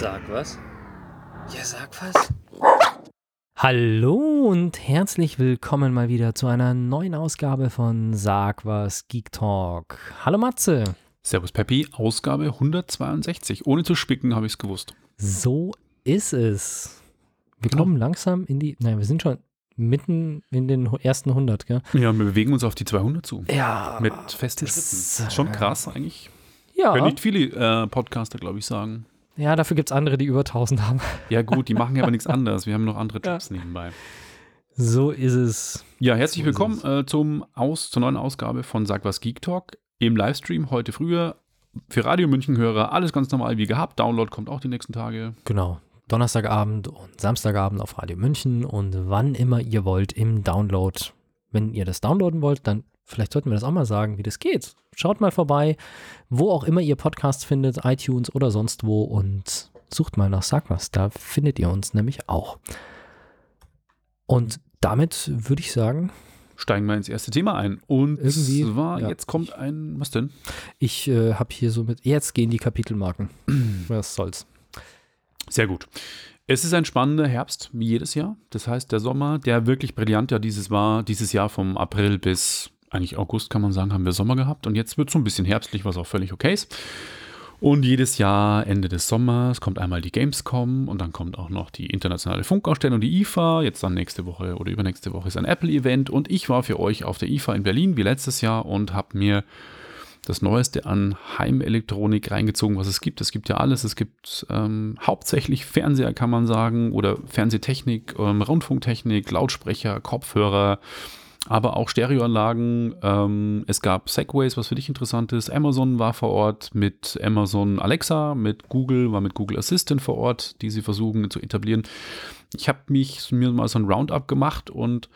Sag was? Ja, sag was. Hallo und herzlich willkommen mal wieder zu einer neuen Ausgabe von Sag was Geek Talk. Hallo Matze. Servus Peppi, Ausgabe 162. Ohne zu spicken habe ich es gewusst. So ist es. Wir Genau. kommen langsam in die, nein, wir sind schon mitten in den ersten 100, gell? Ja, wir bewegen uns auf die 200 zu. Ja. Mit festen das, Schritten. Schon krass eigentlich. Ja, Können nicht viele äh, Podcaster, glaube ich, sagen. Ja dafür gibt es andere, die über 1000 haben. Ja gut, die machen ja aber nichts anderes. Wir haben noch andere Jobs nebenbei. So ist es. Ja, herzlich So willkommen äh, zum Aus, zur neuen Ausgabe von Sag was Geek Talk im Livestream heute früher. Für Radio München-Hörer alles ganz normal wie gehabt. Download kommt auch die nächsten Tage. Genau. Donnerstagabend und Samstagabend auf Radio München und wann immer ihr wollt im Download. Wenn ihr das downloaden wollt, dann vielleicht sollten wir das auch mal sagen, wie das geht. Schaut mal vorbei, wo auch immer ihr Podcasts findet, iTunes oder sonst wo und sucht mal nach Sag was. Da findet ihr uns nämlich auch. Und damit würde ich sagen, Steigen wir ins erste Thema ein. Und Irgendwie, zwar, ja. jetzt kommt ein, was denn? ich äh, habe hier so mit, jetzt gehen die Kapitelmarken. Was soll's. Sehr gut. Es ist ein spannender Herbst, wie jedes Jahr. Das heißt, der Sommer, der wirklich brillant ja dieses war, dieses Jahr vom April bis eigentlich August, kann man sagen, haben wir Sommer gehabt. Und jetzt wird es so ein bisschen herbstlich, was auch völlig okay ist. Und jedes Jahr, Ende des Sommers, kommt einmal die Gamescom und dann kommt auch noch die internationale Funkausstellung, die IFA. Jetzt dann nächste Woche oder übernächste Woche ist ein Apple-Event. Und ich war für euch auf der IFA in Berlin wie letztes Jahr und habe mir das Neueste an Heimelektronik reingezogen, was es gibt. Es gibt ja alles. Es gibt ähm, hauptsächlich Fernseher, kann man sagen, oder Fernsehtechnik, ähm, Rundfunktechnik, Lautsprecher, Kopfhörer, aber auch Stereoanlagen. Ähm, es gab Segways, was für dich interessant ist. Amazon war vor Ort mit Amazon Alexa, mit Google, war mit Google Assistant vor Ort, die sie versuchen zu etablieren. Ich habe mich mir mal so ein Roundup gemacht und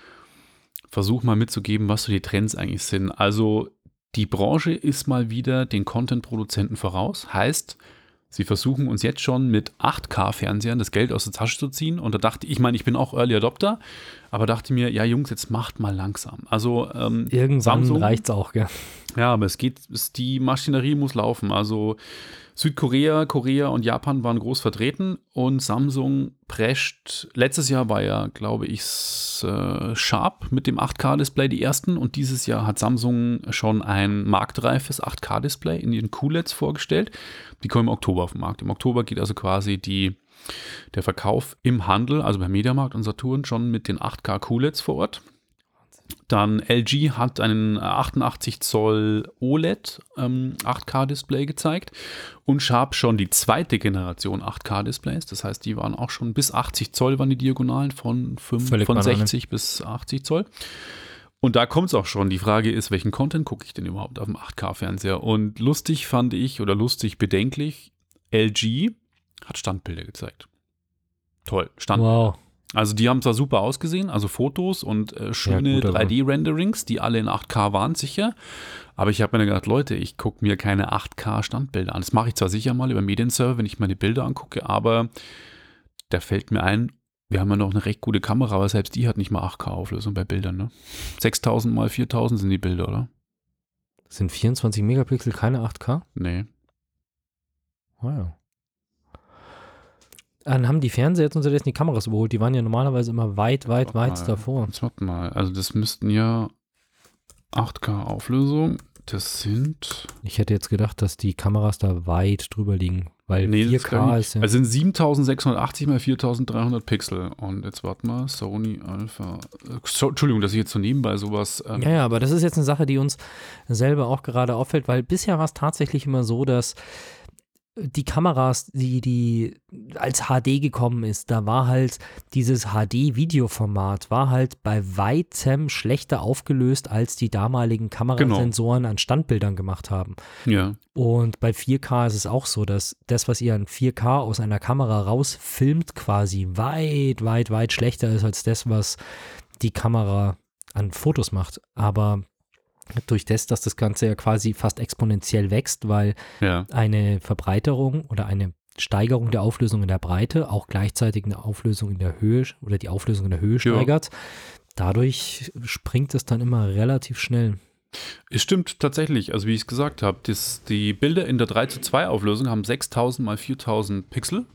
versuche mal mitzugeben, was so die Trends eigentlich sind. Also die Branche ist mal wieder den Content-Produzenten voraus. Heißt, sie versuchen uns jetzt schon mit 8K-Fernsehern das Geld aus der Tasche zu ziehen. Und da dachte ich, ich meine, ich bin auch Early Adopter, aber dachte mir, ja Jungs, jetzt macht mal langsam. Also ähm, Irgendwann Samsung- reicht's auch, gell? ja, aber es geht, es, die Maschinerie muss laufen. Also Südkorea, Korea und Japan waren groß vertreten und Samsung prescht. Letztes Jahr war ja, glaube ich, äh, Sharp mit dem 8K-Display die ersten und dieses Jahr hat Samsung schon ein marktreifes 8K-Display in ihren QLEDs vorgestellt. Die kommen im Oktober auf den Markt. Im Oktober geht also quasi die, der Verkauf im Handel, also bei Mediamarkt und Saturn, schon mit den 8K QLEDs vor Ort. Dann LG hat einen 88 Zoll OLED ähm, 8K-Display gezeigt und Sharp schon die zweite Generation 8K-Displays. Das heißt, die waren auch schon bis 80 Zoll waren die Diagonalen von, fünf, Völlig von Banane. 60 bis 80 Zoll. Und da kommt es auch schon. Die Frage ist, welchen Content gucke ich denn überhaupt auf dem 8K-Fernseher? Und lustig fand ich oder lustig bedenklich, LG hat Standbilder gezeigt. Toll, Standbilder. Wow. Also die haben zwar super ausgesehen, also Fotos und äh, schöne aber- 3D-Renderings, die alle in 8K waren, sicher. Aber ich habe mir dann gedacht, Leute, ich gucke mir keine 8K-Standbilder an. Das mache ich zwar sicher mal über Medienserver, wenn ich meine Bilder angucke, aber da fällt mir ein, wir haben ja noch eine recht gute Kamera, aber selbst die hat nicht mal 8K-Auflösung bei Bildern. Ne? 6000 mal 4000 sind die Bilder, oder? Sind 24 Megapixel keine 8K? Nee. Wow. Dann haben die Fernseher jetzt unterdessen die Kameras überholt. Die waren ja normalerweise immer weit, weit, weit mal. davor. Jetzt warte mal. Also das müssten ja 8K-Auflösung. Das sind Ich hätte jetzt gedacht, dass die Kameras da weit drüber liegen, weil Nee, das 4K glaub ich ist ja. Also sind 7680 mal 4300 Pixel. Und jetzt warte mal, Sony Alpha. So, Entschuldigung, dass ich jetzt so nebenbei sowas. Ähm, ja, ja, aber das ist jetzt eine Sache, die uns selber auch gerade auffällt, weil bisher war es tatsächlich immer so, dass die Kameras, die, die als HD gekommen ist, da war halt dieses HD-Videoformat, war halt bei weitem schlechter aufgelöst, als die damaligen Kamerasensoren an Standbildern gemacht haben. ja. Und bei 4K ist es auch so, dass das, was ihr an 4K aus einer Kamera rausfilmt, quasi weit, weit, weit schlechter ist als das, was die Kamera an Fotos macht. Aber durch das, dass das Ganze ja quasi fast exponentiell wächst, weil Ja. eine Verbreiterung oder eine Steigerung der Auflösung in der Breite auch gleichzeitig eine Auflösung in der Höhe oder die Auflösung in der Höhe steigert. Dadurch springt es dann immer relativ schnell. Es stimmt tatsächlich. Also, wie ich es gesagt habe, die Bilder in der 3 zu 2 Auflösung haben 6000 mal 4000 Pixel.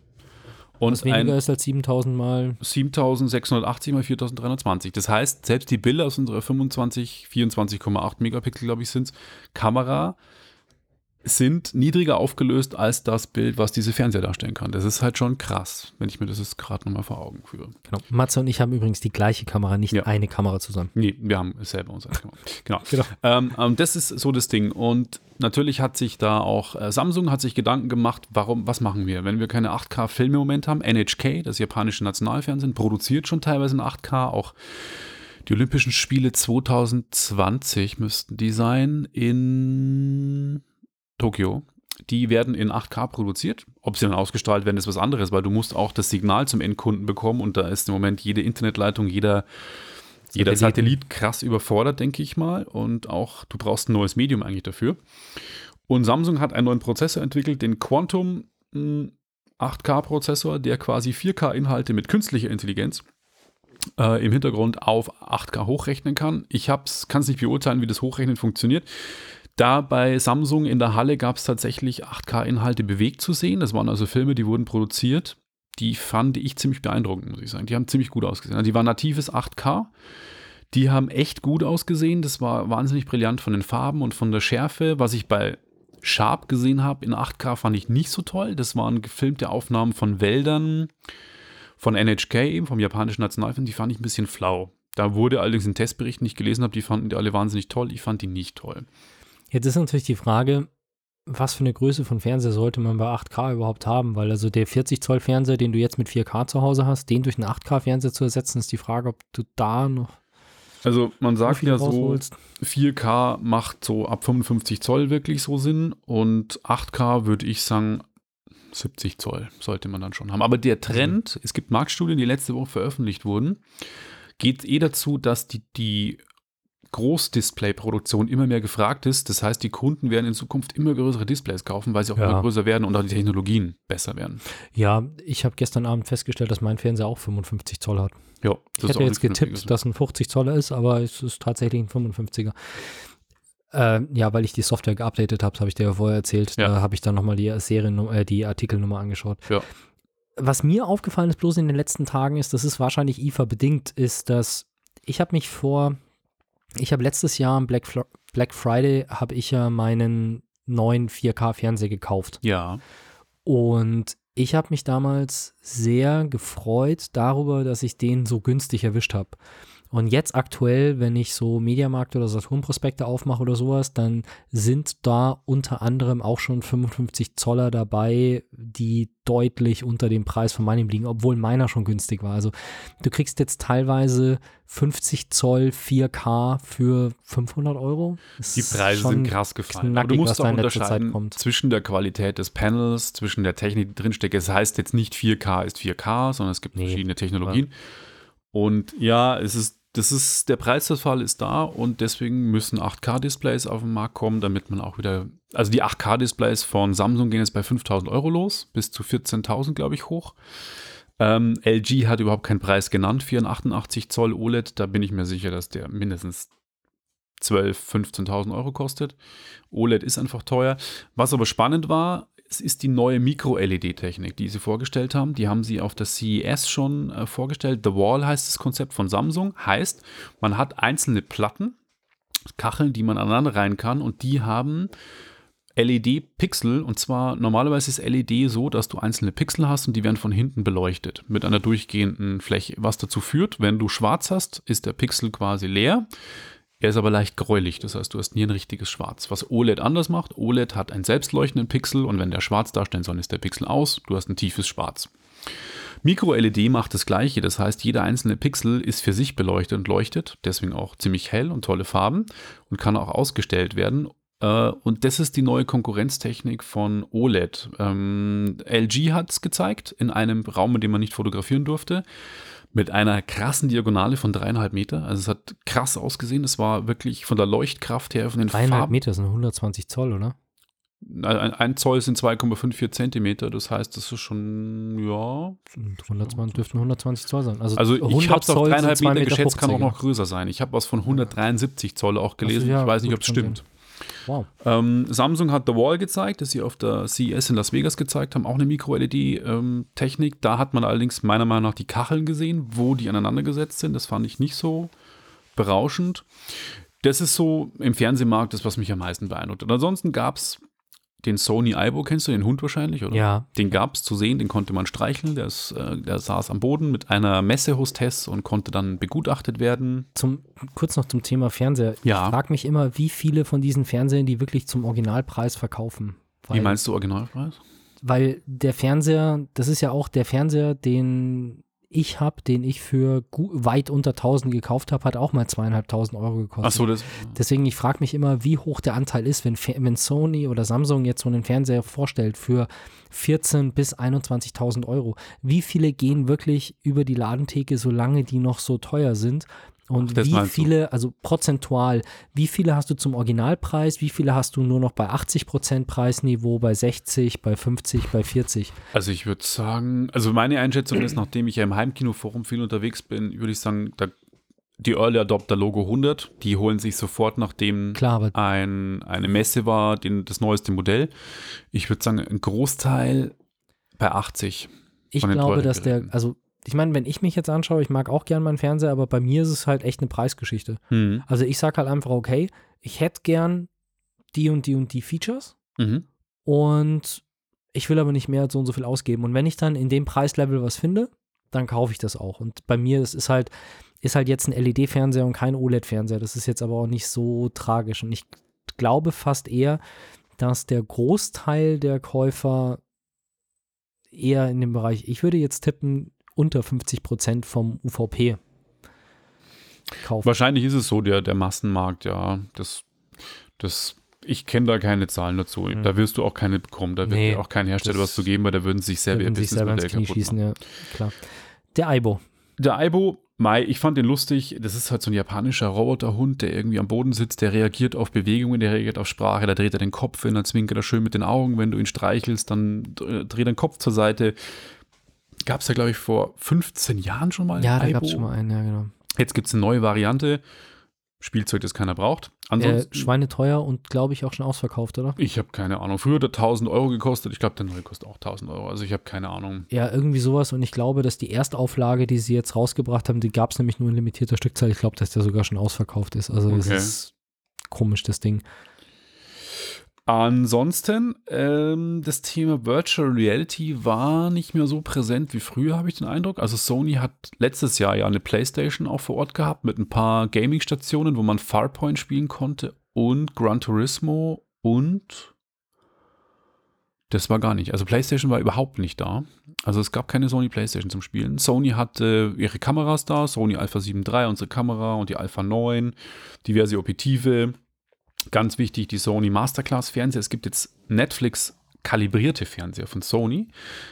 Und Was weniger ein ist als 7000 mal. 7680 mal 4320. Das heißt, selbst die Bilder aus unserer 25, 24,8 Megapixel, glaube ich, sind Kamera sind niedriger aufgelöst als das Bild, was diese Fernseher darstellen kann. Das ist halt schon krass, wenn ich mir das jetzt gerade nochmal vor Augen führe. Genau. Matze und ich haben übrigens die gleiche Kamera, nicht Ja. eine Kamera zusammen. Nee, wir haben selber uns als Kamera. Genau. Genau. Ähm, ähm, das ist so das Ding. Und natürlich hat sich da auch äh, Samsung hat sich Gedanken gemacht, warum, was machen wir, wenn wir keine 8K-Filme im Moment haben. NHK, das japanische Nationalfernsehen, produziert schon teilweise in 8K. Auch die Olympischen Spiele 2020 müssten die sein in Tokio. Die werden in 8K produziert. Ob sie dann ausgestrahlt werden, ist was anderes, weil du musst auch das Signal zum Endkunden bekommen und da ist im Moment jede Internetleitung, jeder jeder. Satellit krass überfordert, denke ich mal. Und auch du brauchst ein neues Medium eigentlich dafür. Und Samsung hat einen neuen Prozessor entwickelt, den Quantum mh, 8K-Prozessor, der quasi 4K-Inhalte mit künstlicher Intelligenz äh, im Hintergrund auf 8K hochrechnen kann. Ich kann es nicht beurteilen, wie das Hochrechnen funktioniert. Da bei Samsung in der Halle gab es tatsächlich 8K-Inhalte bewegt zu sehen. Das waren also Filme, die wurden produziert. Die fand ich ziemlich beeindruckend, muss ich sagen. Die haben ziemlich gut ausgesehen. Also die waren natives 8K. Die haben echt gut ausgesehen. Das war wahnsinnig brillant von den Farben und von der Schärfe. Was ich bei Sharp gesehen habe in 8K fand ich nicht so toll. Das waren gefilmte Aufnahmen von Wäldern von NHK eben, vom japanischen Nationalfilm. Die fand ich ein bisschen flau. Da wurde allerdings in Testberichten, die ich gelesen habe, die fanden die alle wahnsinnig toll. Ich fand die nicht toll. Jetzt ist natürlich die Frage, was für eine Größe von Fernseher sollte man bei 8K überhaupt haben? Weil also der 40 Zoll Fernseher, den du jetzt mit 4K zu Hause hast, den durch einen 8K Fernseher zu ersetzen, ist die Frage, ob du da noch Also man sagt ja so, rausholst. 4K macht so ab 55 Zoll wirklich so Sinn und 8K würde ich sagen 70 Zoll sollte man dann schon haben. Aber der Trend, es gibt Marktstudien, die letzte Woche veröffentlicht wurden, geht eh dazu, dass die, die Großdisplay-Produktion immer mehr gefragt ist. Das heißt, die Kunden werden in Zukunft immer größere Displays kaufen, weil sie auch Ja. immer größer werden und auch die Technologien besser werden. Ja, ich habe gestern Abend festgestellt, dass mein Fernseher auch 55 Zoll hat. Ja, Ich hätte jetzt getippt, dass ein 50 Zoller ist, aber es ist tatsächlich ein 55er. Äh, ja, weil ich die Software geupdatet habe, habe ich dir ja vorher erzählt. Ja. Da habe ich dann nochmal die Serien, äh, die Artikelnummer angeschaut. Ja. Was mir aufgefallen ist bloß in den letzten Tagen ist, das ist wahrscheinlich IFA bedingt, ist, dass ich habe mich vor, ich habe letztes Jahr am Black, Fl Black Friday habe ich ja meinen neuen 4K Fernseher gekauft. Ja, Und ich habe mich damals sehr gefreut darüber, dass ich den so günstig erwischt habe. Und jetzt aktuell, wenn ich so Mediamarkt oder Saturn-Prospekte aufmache oder sowas, dann sind da unter anderem auch schon 55 Zoller dabei, die deutlich unter dem Preis von meinem liegen, obwohl meiner schon günstig war. Also du kriegst jetzt teilweise 50 Zoll 4K für 500 Euro. Das Die Preise sind krass gefallen. Aber knackig, du was musst da auch in letzter Zeit unterscheiden kommt. zwischen der Qualität des Panels, zwischen der Technik, die drinsteckt. Es heißt jetzt nicht 4K ist 4K, sondern es gibt Nee, verschiedene Technologien. Und ja, es ist, das ist, der Preisverfall ist da und deswegen müssen 8K-Displays auf den Markt kommen, damit man auch wieder, also die 8K-Displays von Samsung gehen jetzt bei 5000 Euro los, bis zu 14.000, glaube ich, hoch. Ähm, LG hat überhaupt keinen Preis genannt für einen 88 Zoll OLED. Da bin ich mir sicher, dass der mindestens 12.000, 15.000 Euro kostet. OLED ist einfach teuer. Was aber spannend war, es ist die neue Micro-LED-Technik, die sie vorgestellt haben. Die haben sie auf der CES schon äh, vorgestellt. The Wall heißt das Konzept von Samsung. Heißt, man hat einzelne Platten, Kacheln, die man aneinander rein kann und die haben LED-Pixel und zwar normalerweise ist LED so, dass du einzelne Pixel hast und die werden von hinten beleuchtet mit einer durchgehenden Fläche, was dazu führt, wenn du schwarz hast, ist der Pixel quasi leer. Er ist aber leicht gräulich, das heißt, du hast nie ein richtiges Schwarz. Was OLED anders macht, OLED hat einen selbstleuchtenden Pixel und wenn der schwarz darstellen soll, ist der Pixel aus, du hast ein tiefes Schwarz. Micro-LED macht das gleiche, das heißt, jeder einzelne Pixel ist für sich beleuchtet und leuchtet, deswegen auch ziemlich hell und tolle Farben und kann auch ausgestellt werden. Äh, Und das ist die neue Konkurrenztechnik von OLED. Ähm, LG hat es gezeigt in einem Raum, in dem man nicht fotografieren durfte, mit einer krassen Diagonale von dreieinhalb Meter. Also es hat krass ausgesehen. Es war wirklich von der Leuchtkraft her, von den Dreieinhalb Farben. Meter sind 120 Zoll, oder? Ein, ein Zoll sind 2,54 Zentimeter. Das heißt, das ist schon, ja. Und 120, dürften 120 Zoll sein. Also, Also ich 100 habe es auf dreieinhalb zwei Meter geschätzt, kann auch 50er. noch größer sein. Ich habe was von 173 Zoll auch gelesen. ja, ich weiß nicht, ob es stimmt. Wow. Ähm, Samsung hat The Wall gezeigt, das sie auf der CES in Las Vegas gezeigt haben, auch eine Micro-LED-Technik. da hat man allerdings meiner Meinung nach die Kacheln gesehen, wo die aneinandergesetzt sind. Das fand ich nicht so berauschend. Das ist so im Fernsehmarkt das, was mich am meisten beeindruckt. Und ansonsten gab es den Sony Aibo, kennst du den Hund wahrscheinlich, oder? Ja. Den gab es zu sehen, den konnte man streicheln. Der, ist, äh, der saß am Boden mit einer Messehostess und konnte dann begutachtet werden. Zum, kurz noch zum Thema Fernseher. Ja. Ich frage mich immer, wie viele von diesen Fernsehern die wirklich zum Originalpreis verkaufen. Wie meinst du Originalpreis? Weil der Fernseher, das ist ja auch der Fernseher, den ich habe, den ich für weit unter 1000 gekauft habe, hat auch mal zweieinhalbtausend Euro gekostet. Ach so, das. Deswegen, ich frage mich immer, wie hoch der Anteil ist, wenn, wenn Sony oder Samsung jetzt so einen Fernseher vorstellt für 14.000 bis 21.000 Euro. Wie viele gehen wirklich über die Ladentheke, solange die noch so teuer sind? Und Ach, wie viele, also prozentual, wie viele hast du zum Originalpreis, wie viele hast du nur noch bei 80% Preisniveau, bei 60, bei 50, bei 40? Also ich würde sagen, also meine Einschätzung ist, nachdem ich ja im Heimkinoforum viel unterwegs bin, würde ich sagen, da, die Early Adopter Logo 100, die holen sich sofort, nachdem Klar, ein, eine Messe war, den, das neueste Modell. Ich würde sagen, ein Großteil bei 80. Ich glaube, dass der, also ich meine, wenn ich mich jetzt anschaue, ich mag auch gern meinen Fernseher, aber bei mir ist es halt echt eine Preisgeschichte. Mhm. Also ich sage halt einfach, okay, ich hätte gern die und die und die Features mhm. und ich will aber nicht mehr als so und so viel ausgeben. Und wenn ich dann in dem Preislevel was finde, dann kaufe ich das auch. Und bei mir ist halt, ist halt jetzt ein LED-Fernseher und kein OLED-Fernseher. Das ist jetzt aber auch nicht so tragisch. Und ich glaube fast eher, dass der Großteil der Käufer eher in dem Bereich, ich würde jetzt tippen, unter 50 Prozent vom UVP kaufen. Wahrscheinlich ist es so, der, der Massenmarkt, ja. Das, das, ich kenne da keine Zahlen dazu. Mhm. Da wirst du auch keine bekommen. Da wird nee, auch kein Hersteller was zu geben, weil da würden sich selber ihr Businessmodell kaputt schießen, ja, klar. Der Aibo. Der Aibo, Mai, ich fand den lustig. Das ist halt so ein japanischer Roboterhund, der irgendwie am Boden sitzt, der reagiert auf Bewegungen, der reagiert auf Sprache, da dreht er den Kopf hin, dann zwinkert er schön mit den Augen. Wenn du ihn streichelst, dann dreht er den Kopf zur Seite gab es ja, glaube ich, vor 15 Jahren schon mal. Ja, da gab es schon mal einen, ja, genau. Jetzt gibt es eine neue Variante. Spielzeug, das keiner braucht. Ansonsten, äh, schweineteuer und glaube ich auch schon ausverkauft, oder? Ich habe keine Ahnung. Früher hat er 1000 Euro gekostet. Ich glaube, der neue kostet auch 1000 Euro. Also ich habe keine Ahnung. Ja, irgendwie sowas. Und ich glaube, dass die Erstauflage, die sie jetzt rausgebracht haben, die gab es nämlich nur in limitierter Stückzahl. Ich glaube, dass der sogar schon ausverkauft ist. Also es ist komisch, das Ding. Ansonsten, ähm, das Thema Virtual Reality war nicht mehr so präsent wie früher, habe ich den Eindruck. Also Sony hat letztes Jahr ja eine PlayStation auch vor Ort gehabt mit ein paar Gaming-Stationen, wo man Farpoint spielen konnte und Gran Turismo und das war gar nicht. Also PlayStation war überhaupt nicht da. Also es gab keine Sony PlayStation zum Spielen. Sony hatte ihre Kameras da, Sony Alpha 7 III, unsere Kamera und die Alpha 9, diverse Objektive Ganz wichtig, die Sony Masterclass Fernseher. Es gibt jetzt Netflix kalibrierte Fernseher von Sony.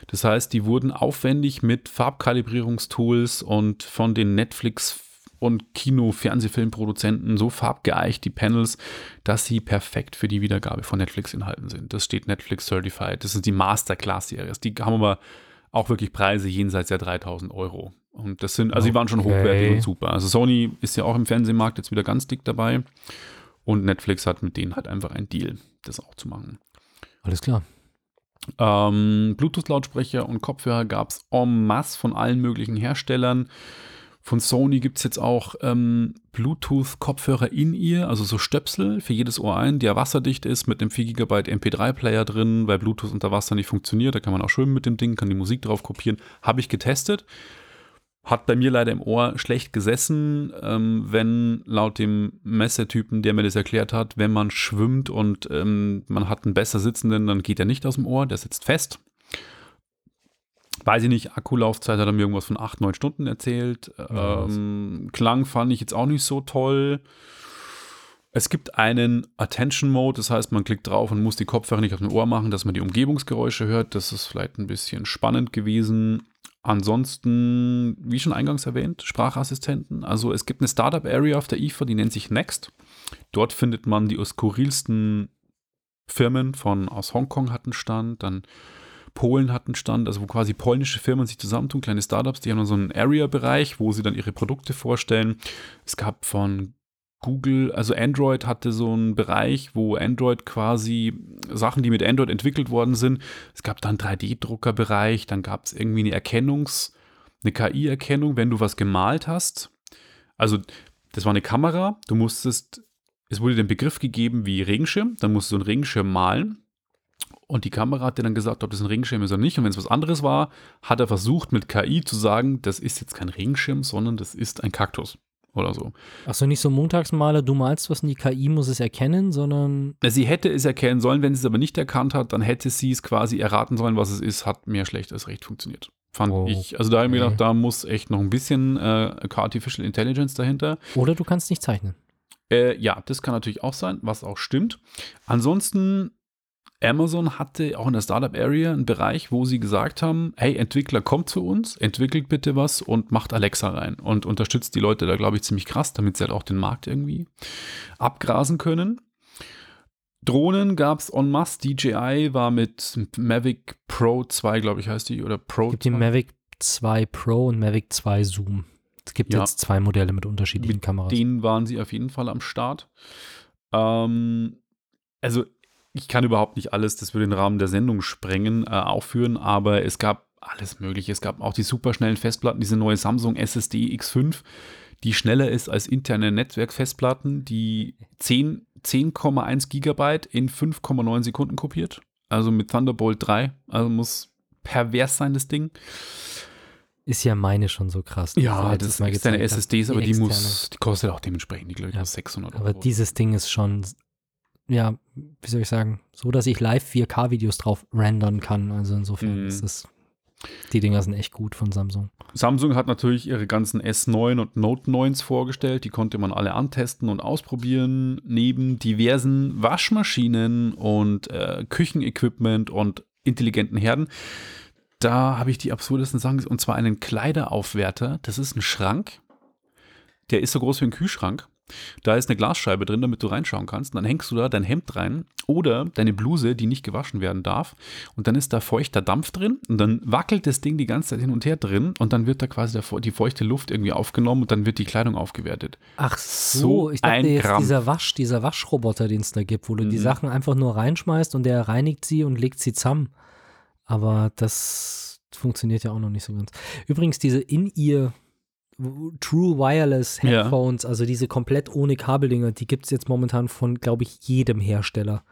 Das heißt, die wurden aufwendig mit Farbkalibrierungstools und von den Netflix und Kino-Fernsehfilmproduzenten so farbgeeicht, die Panels, dass sie perfekt für die Wiedergabe von Netflix-Inhalten sind. Das steht Netflix Certified. Das sind die Masterclass-Series. Die haben aber auch wirklich Preise jenseits der 3000 Euro. Und das sind, also die waren schon hochwertig und super. Also Sony ist ja auch im Fernsehmarkt jetzt wieder ganz dick dabei. Und Netflix hat mit denen halt einfach einen Deal, das auch zu machen. Alles klar. Ähm, Bluetooth-Lautsprecher und Kopfhörer gab es en masse von allen möglichen Herstellern. Von Sony gibt es jetzt auch ähm, Bluetooth-Kopfhörer in ihr, also so Stöpsel für jedes Ohr ein, der wasserdicht ist, mit einem 4 GB MP3-Player drin, weil Bluetooth unter Wasser nicht funktioniert. Da kann man auch schwimmen mit dem Ding, kann die Musik drauf kopieren. Habe ich getestet. Hat bei mir leider im Ohr schlecht gesessen, ähm, wenn laut dem Messetypen, der mir das erklärt hat, wenn man schwimmt und ähm, man hat einen besser sitzenden, dann geht er nicht aus dem Ohr, der sitzt fest. Weiß ich nicht, Akkulaufzeit hat er mir irgendwas von 8, 9 Stunden erzählt. Ähm, Klang fand ich jetzt auch nicht so toll. Es gibt einen Attention Mode, das heißt, man klickt drauf und muss die Kopfhörer nicht auf dem Ohr machen, dass man die Umgebungsgeräusche hört. Das ist vielleicht ein bisschen spannend gewesen. Ansonsten, wie schon eingangs erwähnt, Sprachassistenten. Also es gibt eine Startup-Area auf der IFA, die nennt sich Next. Dort findet man die skurrilsten Firmen von aus Hongkong hatten Stand, dann Polen hatten Stand, also wo quasi polnische Firmen sich zusammentun, kleine Startups, die haben dann so einen Area-Bereich, wo sie dann ihre Produkte vorstellen. Es gab von Google, also Android hatte so einen Bereich, wo Android quasi Sachen, die mit Android entwickelt worden sind, es gab dann 3D-Drucker-Bereich, dann gab es irgendwie eine Erkennungs-, eine KI-Erkennung, wenn du was gemalt hast. Also das war eine Kamera, du musstest, es wurde den Begriff gegeben wie Regenschirm, dann musst du einen Regenschirm malen. Und die Kamera hat dir dann gesagt, ob das ein Regenschirm ist oder nicht. Und wenn es was anderes war, hat er versucht mit KI zu sagen, das ist jetzt kein Regenschirm, sondern das ist ein Kaktus oder so. Achso, nicht so Montagsmaler, du malst was und die KI muss es erkennen, sondern. Sie hätte es erkennen sollen, wenn sie es aber nicht erkannt hat, dann hätte sie es quasi erraten sollen, was es ist, hat mehr schlecht als recht funktioniert. Fand Oh, ich. Also da habe ich mir gedacht, da muss echt noch ein bisschen äh, Artificial Intelligence dahinter. Oder du kannst nicht zeichnen. Äh, ja, das kann natürlich auch sein, was auch stimmt. Ansonsten, Amazon hatte auch in der Startup Area einen Bereich, wo sie gesagt haben, hey, Entwickler, kommt zu uns, entwickelt bitte was und macht Alexa rein und unterstützt die Leute da, glaube ich, ziemlich krass, damit sie halt auch den Markt irgendwie abgrasen können. Drohnen gab es en masse. DJI war mit Mavic Pro 2, glaube ich, heißt die, oder Pro Es gibt die 2. Mavic 2 Pro und Mavic 2 Zoom. Es gibt Ja. jetzt zwei Modelle mit unterschiedlichen Kameras. denen waren sie auf jeden Fall am Start. Ähm, also ich kann überhaupt nicht alles, das würde den Rahmen der Sendung sprengen, äh, aufführen, aber es gab alles Mögliche. Es gab auch die superschnellen Festplatten, diese neue Samsung SSD X5, die schneller ist als interne Netzwerkfestplatten, die 10 10,1 Gigabyte in 5,9 Sekunden kopiert. Also mit Thunderbolt 3. Also muss pervers sein, das Ding. Ist ja meine schon so krass. die Ja, das ist deine. SSDs, aber die, externe. muss, die kostet auch dementsprechend, die glaube ich, Ja. nur 600 Aber Euro. dieses Ding ist schon, ja, wie soll ich sagen, so, dass ich live 4K-Videos drauf rendern kann. Also insofern Mhm. ist es, die Dinger sind echt gut von Samsung. Samsung hat natürlich ihre ganzen S9 und Note 9s vorgestellt. Die konnte man alle antesten und ausprobieren. Neben diversen Waschmaschinen und äh, Küchenequipment und intelligenten Herden. Da habe ich die absurdesten Sachen, und zwar einen Kleideraufwärter. Das ist ein Schrank. Der ist so groß wie ein Kühlschrank. Da ist eine Glasscheibe drin, damit du reinschauen kannst. Und dann hängst du da dein Hemd rein oder deine Bluse, die nicht gewaschen werden darf. Und dann ist da feuchter Dampf drin und dann wackelt das Ding die ganze Zeit hin und her drin und dann wird da quasi die feuchte Luft irgendwie aufgenommen und dann wird die Kleidung aufgewertet. Ach So so, ich dachte jetzt Gramm. dieser Wasch, dieser Waschroboter, den es da gibt, wo du die Mhm. Sachen einfach nur reinschmeißt und der reinigt sie und legt sie zusammen. Aber das funktioniert ja auch noch nicht so ganz. Übrigens, diese In-Ear True Wireless Ja. Headphones, also diese komplett ohne Kabeldinger, die gibt es jetzt momentan von, glaube ich, jedem Hersteller.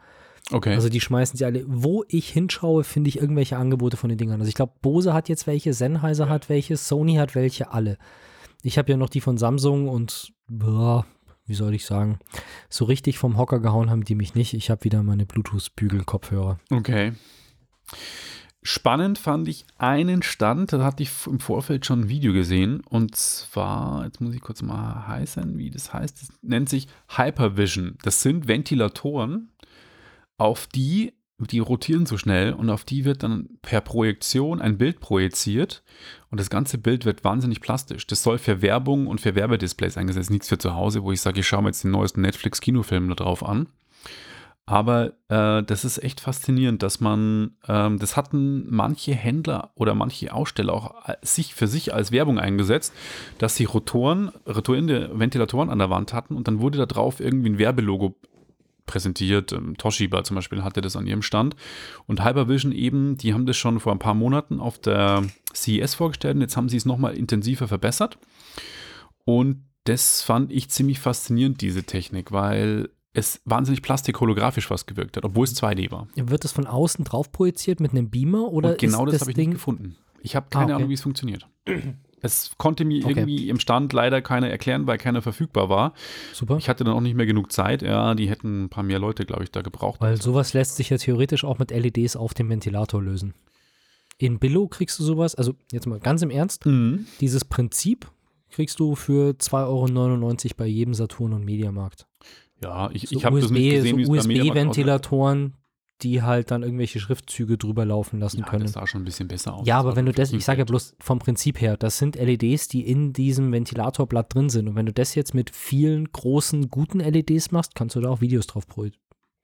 Okay. Also die schmeißen sie alle. Wo ich hinschaue, finde ich irgendwelche Angebote von den Dingern. Also ich glaube, Bose hat jetzt welche, Sennheiser hat welche, Sony hat welche, alle. Ich habe ja noch die von Samsung und boah, wie soll ich sagen, so richtig vom Hocker gehauen haben die mich nicht. Ich habe wieder meine Bluetooth-Bügel-Kopfhörer. Okay. Spannend fand ich einen Stand, da hatte ich im Vorfeld schon ein Video gesehen. Und zwar, jetzt muss ich kurz mal heißen, wie das heißt. Das nennt sich Hypervision. Das sind Ventilatoren, auf die, die rotieren so schnell und auf die wird dann per Projektion ein Bild projiziert. Und das ganze Bild wird wahnsinnig plastisch. Das soll für Werbung und für Werbedisplays eingesetzt, nichts für zu Hause, wo ich sage, ich schaue mir jetzt den neuesten Netflix-Kinofilm da drauf an. Aber äh, das ist echt faszinierend, dass man, ähm, das hatten manche Händler oder manche Aussteller auch äh, sich für sich als Werbung eingesetzt, dass sie Rotoren, rotierende Ventilatoren an der Wand hatten und dann wurde da drauf irgendwie ein Werbelogo präsentiert. Ähm, Toshiba zum Beispiel hatte das an ihrem Stand. Und Hypervision eben, die haben das schon vor ein paar Monaten auf der CES vorgestellt und jetzt haben sie es nochmal intensiver verbessert. Und das fand ich ziemlich faszinierend, diese Technik, weil es wahnsinnig plastik-holographisch fast gewirkt hat, obwohl es 2D war. Wird das von außen drauf projiziert mit einem Beamer oder Und genau das das habe ich Ding nicht gefunden. Ich habe keine Ah, okay. Ahnung, wie es funktioniert. Es konnte mir Okay. irgendwie im Stand leider keiner erklären, weil keiner verfügbar war. super? Ich hatte dann auch nicht mehr genug Zeit. Ja, die hätten ein paar mehr Leute, glaube ich, da gebraucht. Weil sowas lässt sich ja theoretisch auch mit LEDs auf dem Ventilator lösen. In Billo kriegst du sowas, also jetzt mal ganz im Ernst, Mhm. dieses Prinzip kriegst du für 2,99 Euro bei jedem Saturn und Mediamarkt. Ja, ich, So ich habe das nicht gesehen, so. USB-Ventilatoren, die halt dann irgendwelche Schriftzüge drüber laufen lassen Ja, können. das sah schon ein bisschen besser aus. Ja, aber wenn du das, ich sage ja bloß vom Prinzip her, das sind LEDs, die in diesem Ventilatorblatt drin sind. Und wenn du das jetzt mit vielen großen, guten LEDs machst, kannst du da auch Videos drauf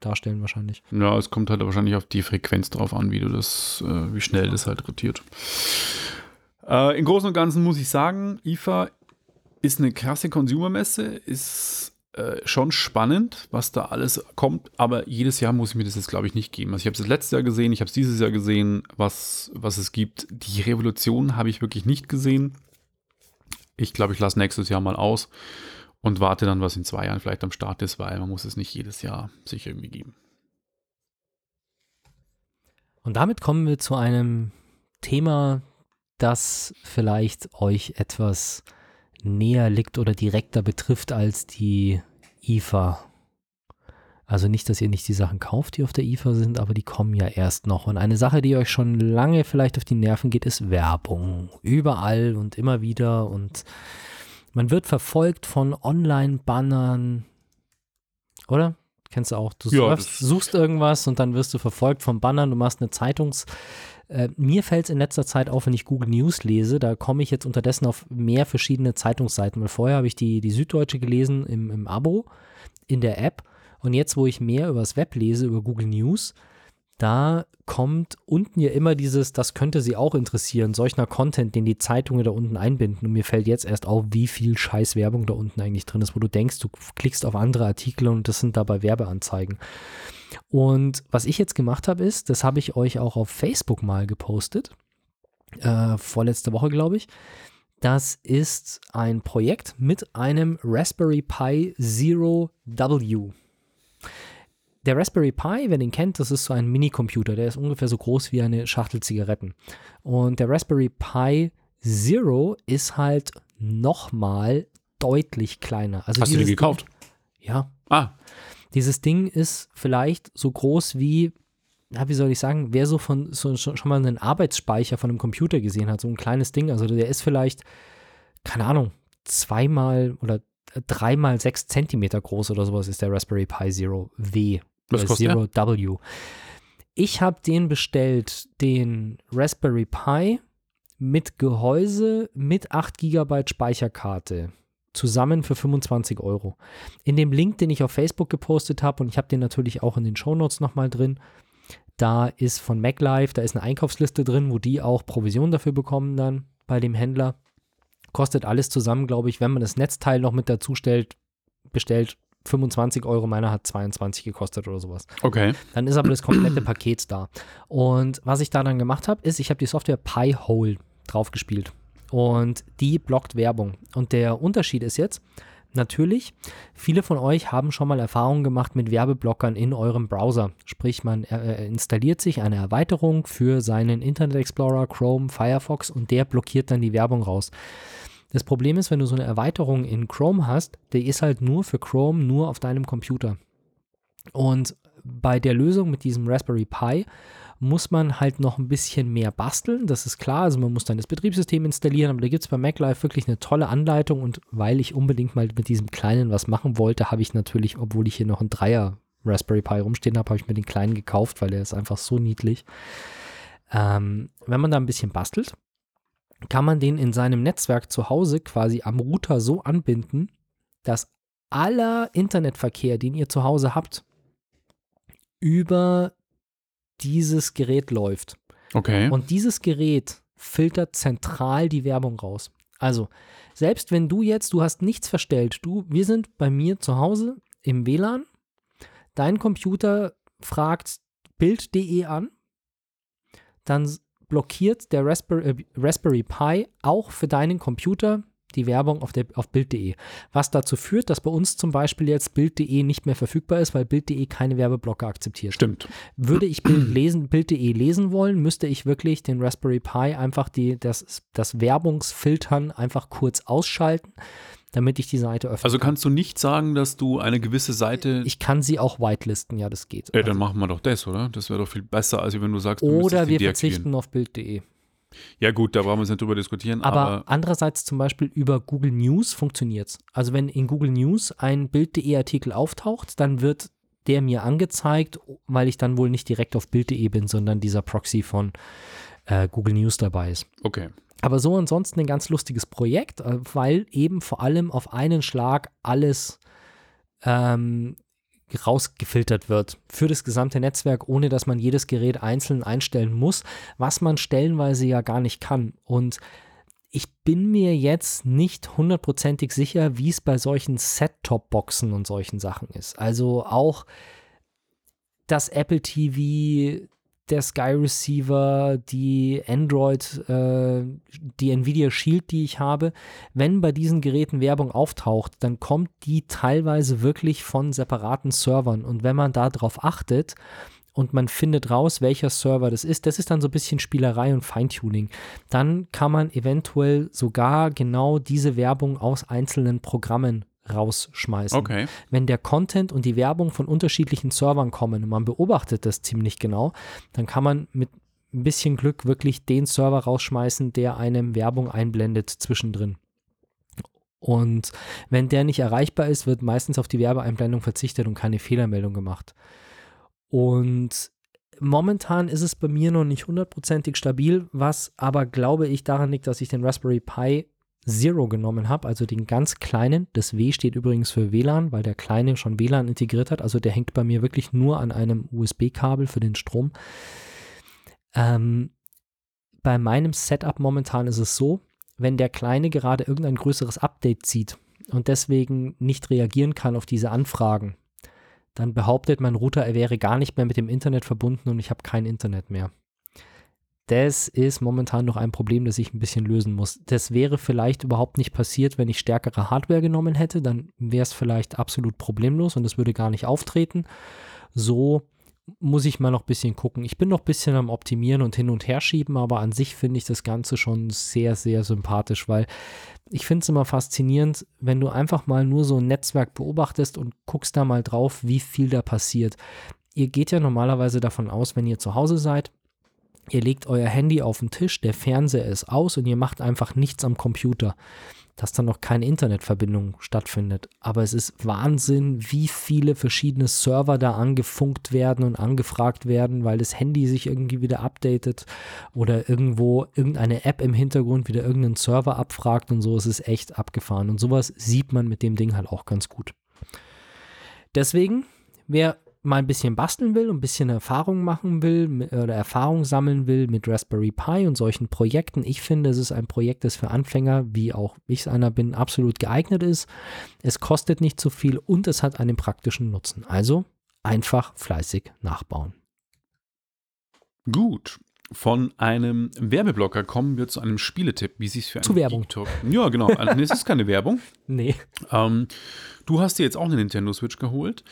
darstellen wahrscheinlich. Ja, es kommt halt wahrscheinlich auf die Frequenz drauf an, wie du das, äh, wie schnell das halt rotiert. Äh, Im Großen und Ganzen muss ich sagen, IFA ist eine krasse Consumermesse, ist äh, schon spannend, was da alles kommt, aber jedes Jahr muss ich mir das jetzt, glaube ich, nicht geben. Also ich habe es letztes Jahr gesehen, ich habe es dieses Jahr gesehen, was, was es gibt. Die Revolution habe ich wirklich nicht gesehen. Ich glaube, ich lasse nächstes Jahr mal aus und warte dann, was in zwei Jahren vielleicht am Start ist, weil man muss es nicht jedes Jahr sich irgendwie geben. Und damit kommen wir zu einem Thema, das vielleicht euch etwas näher liegt oder direkter betrifft als die IFA. Also nicht, dass ihr nicht die Sachen kauft, die auf der IFA sind, aber die kommen ja erst noch. Und eine Sache, die euch schon lange vielleicht auf die Nerven geht, ist Werbung. Überall und immer wieder. Und man wird verfolgt von Online-Bannern. Oder? Kennst du auch. Du Ja, surfst, das- suchst irgendwas und dann wirst du verfolgt von Bannern. Du machst eine Zeitungs- äh, mir fällt es in letzter Zeit auf, wenn ich Google News lese, da komme ich jetzt unterdessen auf mehr verschiedene Zeitungsseiten. Weil vorher habe ich die, die Süddeutsche gelesen im, im Abo, in der App. Und jetzt, wo ich mehr übers Web lese, über Google News, da kommt unten ja immer dieses, das könnte sie auch interessieren, solcher Content, den die Zeitungen da unten einbinden. Und mir fällt jetzt erst auf, wie viel scheiß Werbung da unten eigentlich drin ist, wo du denkst, du klickst auf andere Artikel und das sind dabei Werbeanzeigen. Und was ich jetzt gemacht habe, ist, das habe ich euch auch auf Facebook mal gepostet, äh, vorletzte Woche, glaube ich. Das ist ein Projekt mit einem Raspberry Pi Zero W. Der Raspberry Pi, wer den kennt, das ist so ein Minicomputer, der ist ungefähr so groß wie eine Schachtel Zigaretten. Und der Raspberry Pi Zero ist halt nochmal deutlich kleiner. Also Hast du den gekauft? Ding, ja, Ah, dieses Ding ist vielleicht so groß wie, na, wie soll ich sagen, wer so von so, schon schon mal einen Arbeitsspeicher von einem Computer gesehen hat, so ein kleines Ding. Also der ist vielleicht, keine Ahnung, zweimal oder dreimal sechs Zentimeter groß oder sowas ist der Raspberry Pi Zero W. Was oder kostet der? Zero W. Ich habe den bestellt, den Raspberry Pi mit Gehäuse, mit 8 GB Speicherkarte. Zusammen für 25 Euro. In dem Link, den ich auf Facebook gepostet habe, und ich habe den natürlich auch in den Shownotes nochmal drin, da ist von MacLife, da ist eine Einkaufsliste drin, wo die auch Provision dafür bekommen dann bei dem Händler. Kostet alles zusammen, glaube ich, wenn man das Netzteil noch mit dazu stellt, bestellt 25 Euro. Meiner hat 22 gekostet oder sowas. okay. Dann ist aber das komplette Paket da. Und was ich da dann gemacht habe, ist, ich habe die Software Pi-Hole draufgespielt. Und die blockt Werbung. Und der Unterschied ist jetzt, natürlich, viele von euch haben schon mal Erfahrungen gemacht mit Werbeblockern in eurem Browser. Sprich, man äh, installiert sich eine Erweiterung für seinen Internet Explorer, Chrome, Firefox und der blockiert dann die Werbung raus. Das Problem ist, wenn du so eine Erweiterung in Chrome hast, die ist halt nur für Chrome, nur auf deinem Computer. Und bei der Lösung mit diesem Raspberry Pi muss man halt noch ein bisschen mehr basteln, das ist klar. Also man muss dann das Betriebssystem installieren, aber da gibt es bei MacLife wirklich eine tolle Anleitung und weil ich unbedingt mal mit diesem kleinen was machen wollte, habe ich natürlich, obwohl ich hier noch einen Dreier Raspberry Pi rumstehen habe, habe ich mir den kleinen gekauft, weil der ist einfach so niedlich. Ähm, wenn man da ein bisschen bastelt, kann man den in seinem Netzwerk zu Hause quasi am Router so anbinden, dass aller Internetverkehr, den ihr zu Hause habt, über dieses Gerät läuft. Okay. Und dieses Gerät filtert zentral die Werbung raus. Also, selbst wenn du jetzt, du hast nichts verstellt, du, wir sind bei mir zu Hause im WLAN, dein Computer fragt Bild.de an, dann blockiert der Raspberry, äh, Raspberry Pi auch für deinen Computer die Werbung auf, der, auf Bild.de. Was dazu führt, dass bei uns zum Beispiel jetzt Bild.de nicht mehr verfügbar ist, weil Bild.de keine Werbeblocker akzeptiert. Stimmt. Würde ich Bild lesen, Bild.de lesen wollen, müsste ich wirklich den Raspberry Pi einfach die, das, das Werbungsfiltern einfach kurz ausschalten, damit ich die Seite öffne. Also kannst du nicht sagen, dass du eine gewisse Seite. ich kann sie auch whitelisten, ja, das geht. Ey, dann Also, machen wir doch das, oder? Das wäre doch viel besser, als wenn du sagst, du oder wir verzichten auf Bild.de. Ja, gut, da brauchen wir jetzt nicht drüber diskutieren, Aber, aber, andererseits zum Beispiel über Google News funktioniert es. Also wenn in Google News ein Bild.de Artikel auftaucht, dann wird der mir angezeigt, weil ich dann wohl nicht direkt auf Bild.de bin, sondern dieser Proxy von äh, Google News dabei ist. okay. Aber so ansonsten ein ganz lustiges Projekt, äh, weil eben vor allem auf einen Schlag alles ähm, rausgefiltert wird für das gesamte Netzwerk, ohne dass man jedes Gerät einzeln einstellen muss, was man stellenweise ja gar nicht kann. Und ich bin mir jetzt nicht hundertprozentig sicher, wie es bei solchen Set-Top-Boxen und solchen Sachen ist. Also auch das Apple TV, der Sky Receiver, die Android, äh, die Nvidia Shield, die ich habe, wenn bei diesen Geräten Werbung auftaucht, dann kommt die teilweise wirklich von separaten Servern. Und wenn man darauf achtet, und man findet raus, welcher Server das ist. Das ist dann so ein bisschen Spielerei und Feintuning. Dann kann man eventuell sogar genau diese Werbung aus einzelnen Programmen rausschmeißen. Okay. Wenn der Content und die Werbung von unterschiedlichen Servern kommen und man beobachtet das ziemlich genau, dann kann man mit ein bisschen Glück wirklich den Server rausschmeißen, der einem Werbung einblendet zwischendrin. Und wenn der nicht erreichbar ist, wird meistens auf die Werbeeinblendung verzichtet und keine Fehlermeldung gemacht. Und momentan ist es bei mir noch nicht hundertprozentig stabil, was aber glaube ich daran liegt, dass ich den Raspberry Pi Zero genommen habe, also den ganz kleinen. Das W steht übrigens für WLAN, weil der kleine schon WLAN integriert hat. Also der hängt bei mir wirklich nur an einem USB-Kabel für den Strom. Ähm, bei meinem Setup momentan ist es so, wenn der kleine gerade irgendein größeres Update zieht und deswegen nicht reagieren kann auf diese Anfragen, dann behauptet mein Router, er wäre gar nicht mehr mit dem Internet verbunden und ich habe kein Internet mehr. Das ist momentan noch ein Problem, das ich ein bisschen lösen muss. Das wäre vielleicht überhaupt nicht passiert, wenn ich stärkere Hardware genommen hätte. Dann wäre es vielleicht absolut problemlos und es würde gar nicht auftreten. So muss ich mal noch ein bisschen gucken. Ich bin noch ein bisschen am Optimieren und hin und her schieben, aber an sich finde ich das Ganze schon sehr, sehr sympathisch, weil ich finde es immer faszinierend, wenn du einfach mal nur so ein Netzwerk beobachtest und guckst da mal drauf, wie viel da passiert. Ihr geht ja normalerweise davon aus, wenn ihr zu Hause seid, Ihr legt euer Handy auf den Tisch, der Fernseher ist aus und ihr macht einfach nichts am Computer, dass dann noch keine Internetverbindung stattfindet. Aber es ist Wahnsinn, wie viele verschiedene Server da angefunkt werden und angefragt werden, weil das Handy sich irgendwie wieder updatet oder irgendwo irgendeine App im Hintergrund wieder irgendeinen Server abfragt und so. Es ist echt abgefahren. Und sowas sieht man mit dem Ding halt auch ganz gut. Deswegen, wer mal ein bisschen basteln will und ein bisschen Erfahrung machen will oder Erfahrung sammeln will mit Raspberry Pi und solchen Projekten, ich finde, es ist ein Projekt, das für Anfänger, wie auch ich einer bin, absolut geeignet ist. Es kostet nicht zu viel und es hat einen praktischen Nutzen. Also einfach fleißig nachbauen. Gut. Von einem Werbeblocker kommen wir zu einem Spieletipp, wie sich für Zu Werbung. Ja, genau. Also, nee, es ist keine Werbung. Nee. Ähm, du hast dir jetzt auch eine Nintendo Switch geholt.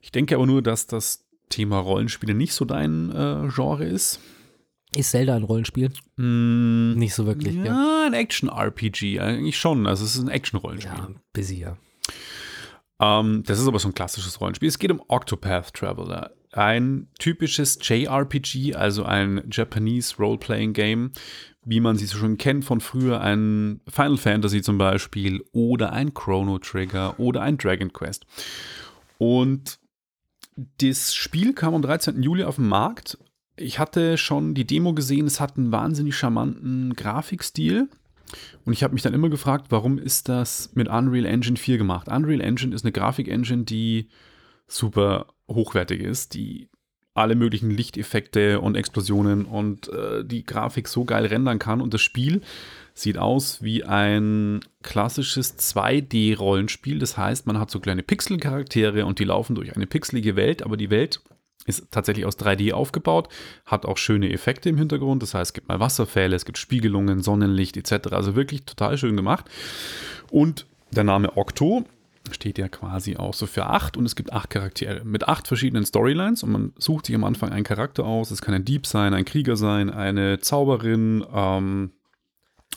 Ich denke aber nur, dass das Thema Rollenspiele nicht so dein äh, Genre ist. Ist Zelda ein Rollenspiel? Mm, Nicht so wirklich. ja, Ja, ein Action-RPG. Eigentlich schon. Also, es ist ein Action-Rollenspiel. ja busy, ja. Ähm, das ist aber so ein klassisches Rollenspiel. Es geht um Octopath Traveler. Ein typisches JRPG, also ein Japanese Role-Playing Game, wie man sie so schon kennt von früher, ein Final Fantasy zum Beispiel oder ein Chrono Trigger oder ein Dragon Quest. Und das Spiel kam am 13. Juli auf den Markt. Ich hatte schon die Demo gesehen, es hat einen wahnsinnig charmanten Grafikstil. Und ich habe mich dann immer gefragt, warum ist das mit Unreal Engine 4 gemacht? Unreal Engine ist eine Grafik-Engine, die super hochwertig ist, die alle möglichen Lichteffekte und Explosionen und äh, die Grafik so geil rendern kann. Und das Spiel sieht aus wie ein klassisches 2D-Rollenspiel. Das heißt, man hat so kleine Pixel-Charaktere und die laufen durch eine pixelige Welt, aber die Welt ist tatsächlich aus 3D aufgebaut, hat auch schöne Effekte im Hintergrund. Das heißt, es gibt mal Wasserfälle, es gibt Spiegelungen, Sonnenlicht etc. Also wirklich total schön gemacht. Und der Name Octo steht ja quasi auch so für acht und es gibt acht Charaktere mit acht verschiedenen Storylines und man sucht sich am Anfang einen Charakter aus. Es kann ein Dieb sein, ein Krieger sein, eine Zauberin, ähm,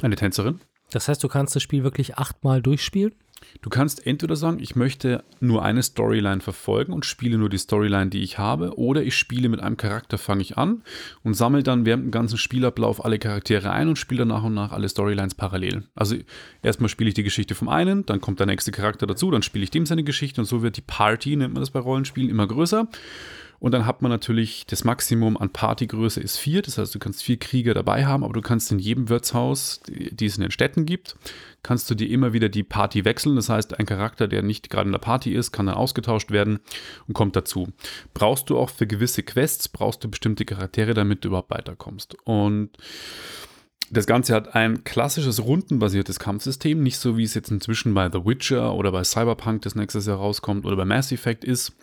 eine Tänzerin. Das heißt, du kannst das Spiel wirklich achtmal durchspielen? Du kannst entweder sagen, ich möchte nur eine Storyline verfolgen und spiele nur die Storyline, die ich habe, oder ich spiele mit einem Charakter, fange ich an und sammle dann während dem ganzen Spielablauf alle Charaktere ein und spiele dann nach und nach alle Storylines parallel. Also erstmal spiele ich die Geschichte vom einen, dann kommt der nächste Charakter dazu, dann spiele ich dem seine Geschichte und so wird die Party, nennt man das bei Rollenspielen, immer größer. Und dann hat man natürlich das Maximum an Partygröße ist vier. Das heißt, du kannst vier Krieger dabei haben, aber du kannst in jedem Wirtshaus, die es in den Städten gibt, kannst du dir immer wieder die Party wechseln. Das heißt, ein Charakter, der nicht gerade in der Party ist, kann dann ausgetauscht werden und kommt dazu. Brauchst du auch für gewisse Quests, brauchst du bestimmte Charaktere, damit du überhaupt weiterkommst. Und Das Ganze hat ein klassisches rundenbasiertes Kampfsystem, nicht so wie es jetzt inzwischen bei The Witcher oder bei Cyberpunk, das nächstes Jahr rauskommt, oder bei Mass Effect ist.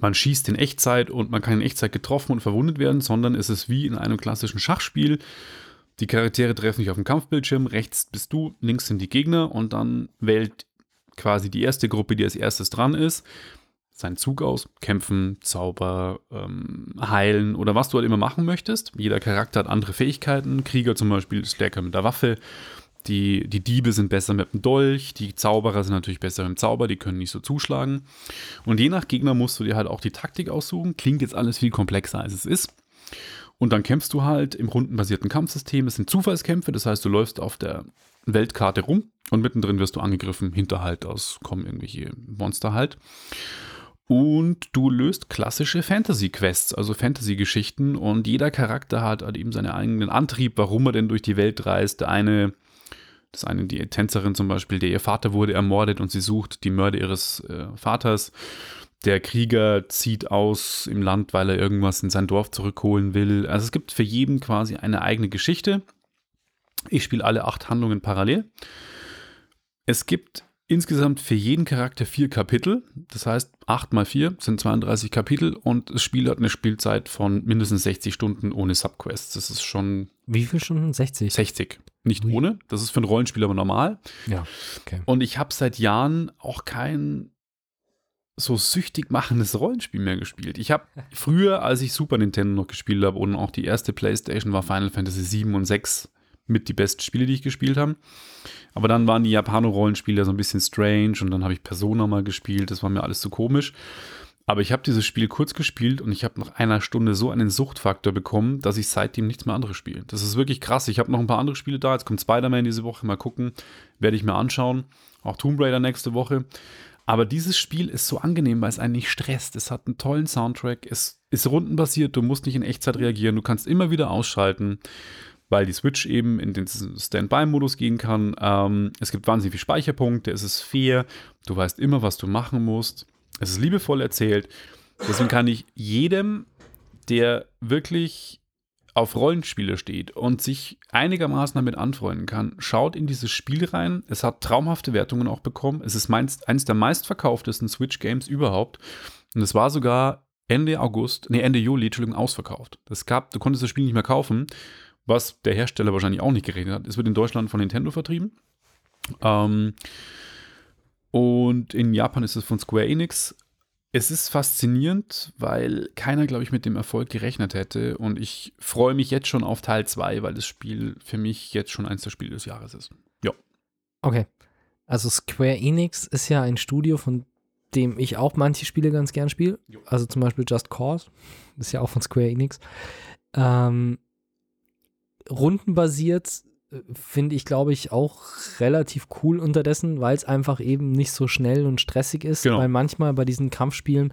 Man schießt in Echtzeit und man kann in Echtzeit getroffen und verwundet werden, sondern es ist wie in einem klassischen Schachspiel. Die Charaktere treffen sich auf dem Kampfbildschirm, rechts bist du, links sind die Gegner und dann wählt quasi die erste Gruppe, die als erstes dran ist, seinen Zug aus, kämpfen, Zauber, ähm, heilen oder was du halt immer machen möchtest. Jeder Charakter hat andere Fähigkeiten. Krieger zum Beispiel ist stärker mit der Waffe. Die, die Diebe sind besser mit dem Dolch, die Zauberer sind natürlich besser mit dem Zauber, die können nicht so zuschlagen. Und je nach Gegner musst du dir halt auch die Taktik aussuchen. Klingt jetzt alles viel komplexer, als es ist. Und dann kämpfst du halt im rundenbasierten Kampfsystem. Es sind Zufallskämpfe, das heißt, du läufst auf der Weltkarte rum und mittendrin wirst du angegriffen. Hinterhalt aus kommen irgendwelche Monster halt. Und du löst klassische Fantasy-Quests, also Fantasy-Geschichten. Und jeder Charakter hat halt eben seinen eigenen Antrieb, warum er denn durch die Welt reist. Der eine, das eine, die Tänzerin zum Beispiel, der ihr Vater wurde ermordet und sie sucht die Mörder ihres äh, Vaters. Der Krieger zieht aus im Land, weil er irgendwas in sein Dorf zurückholen will. Also es gibt für jeden quasi eine eigene Geschichte. Ich spiele alle acht Handlungen parallel. Es gibt insgesamt für jeden Charakter vier Kapitel. Das heißt, 8 mal 4 sind 32 Kapitel und das Spiel hat eine Spielzeit von mindestens 60 Stunden ohne Subquests. Das ist schon. Wie viele Stunden? 60? 60. Nicht Ui. ohne. Das ist für ein Rollenspiel aber normal. Ja, okay. Und ich habe seit Jahren auch kein so süchtig machendes Rollenspiel mehr gespielt. Ich habe früher, als ich Super Nintendo noch gespielt habe und auch die erste Playstation war Final Fantasy 7 und 6 mit die besten Spiele, die ich gespielt habe. Aber dann waren die Japano-Rollenspiele so ein bisschen strange und dann habe ich Persona mal gespielt. Das war mir alles zu komisch. Aber ich habe dieses Spiel kurz gespielt und ich habe nach einer Stunde so einen Suchtfaktor bekommen, dass ich seitdem nichts mehr anderes spiele. Das ist wirklich krass. Ich habe noch ein paar andere Spiele da. Jetzt kommt Spider-Man diese Woche. Mal gucken. Werde ich mir anschauen. Auch Tomb Raider nächste Woche. Aber dieses Spiel ist so angenehm, weil es einen nicht stresst. Es hat einen tollen Soundtrack. Es ist rundenbasiert. Du musst nicht in Echtzeit reagieren. Du kannst immer wieder ausschalten weil die Switch eben in den Standby-Modus gehen kann. Ähm, es gibt wahnsinnig viele Speicherpunkte, es ist fair, du weißt immer, was du machen musst. Es ist liebevoll erzählt. Deswegen kann ich jedem, der wirklich auf Rollenspiele steht und sich einigermaßen damit anfreunden kann, schaut in dieses Spiel rein. Es hat traumhafte Wertungen auch bekommen. Es ist meins, eines der meistverkauftesten Switch-Games überhaupt. Und es war sogar Ende August, nee, Ende Juli, Entschuldigung, ausverkauft. Es gab, du konntest das Spiel nicht mehr kaufen was der Hersteller wahrscheinlich auch nicht gerechnet hat. Es wird in Deutschland von Nintendo vertrieben. Ähm, und in Japan ist es von Square Enix. Es ist faszinierend, weil keiner, glaube ich, mit dem Erfolg gerechnet hätte. Und ich freue mich jetzt schon auf Teil 2, weil das Spiel für mich jetzt schon eins der Spiele des Jahres ist. Ja. Okay. Also Square Enix ist ja ein Studio, von dem ich auch manche Spiele ganz gern spiele. Also zum Beispiel Just Cause. Ist ja auch von Square Enix. Ähm, rundenbasiert finde ich, glaube ich, auch relativ cool unterdessen, weil es einfach eben nicht so schnell und stressig ist. Genau. Weil manchmal bei diesen Kampfspielen,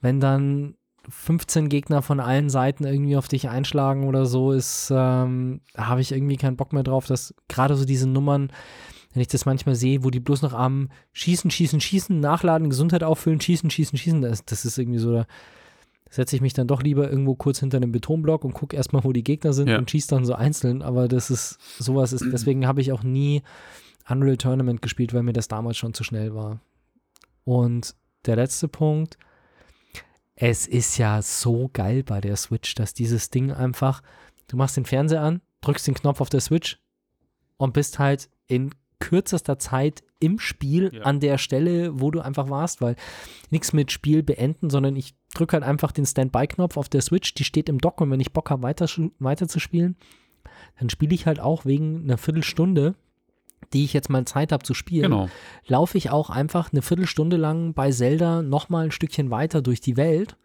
wenn dann 15 Gegner von allen Seiten irgendwie auf dich einschlagen oder so, ist, ähm, habe ich irgendwie keinen Bock mehr drauf, dass gerade so diese Nummern, wenn ich das manchmal sehe, wo die bloß noch am Schießen, Schießen, Schießen, Nachladen, Gesundheit auffüllen, Schießen, Schießen, Schießen, das, das ist irgendwie so, da setze ich mich dann doch lieber irgendwo kurz hinter einem Betonblock und gucke erstmal, wo die Gegner sind Ja. und schieße dann so einzeln. Aber das ist, sowas ist, deswegen habe ich auch nie Unreal Tournament gespielt, weil mir das damals schon zu schnell war. Und der letzte Punkt, es ist ja so geil bei der Switch, dass dieses Ding einfach, du machst den Fernseher an, drückst den Knopf auf der Switch und bist halt in kürzester Zeit im Spiel Ja. an der Stelle, wo du einfach warst, weil nichts mit Spiel beenden, sondern ich drücke halt einfach den Standby-Knopf auf der Switch, die steht im Dock und wenn ich Bock habe, weiter, weiter zu spielen, dann spiele ich halt auch wegen einer Viertelstunde, die ich jetzt mal Zeit habe zu spielen, Genau. laufe ich auch einfach eine Viertelstunde lang bei Zelda nochmal ein Stückchen weiter durch die Welt.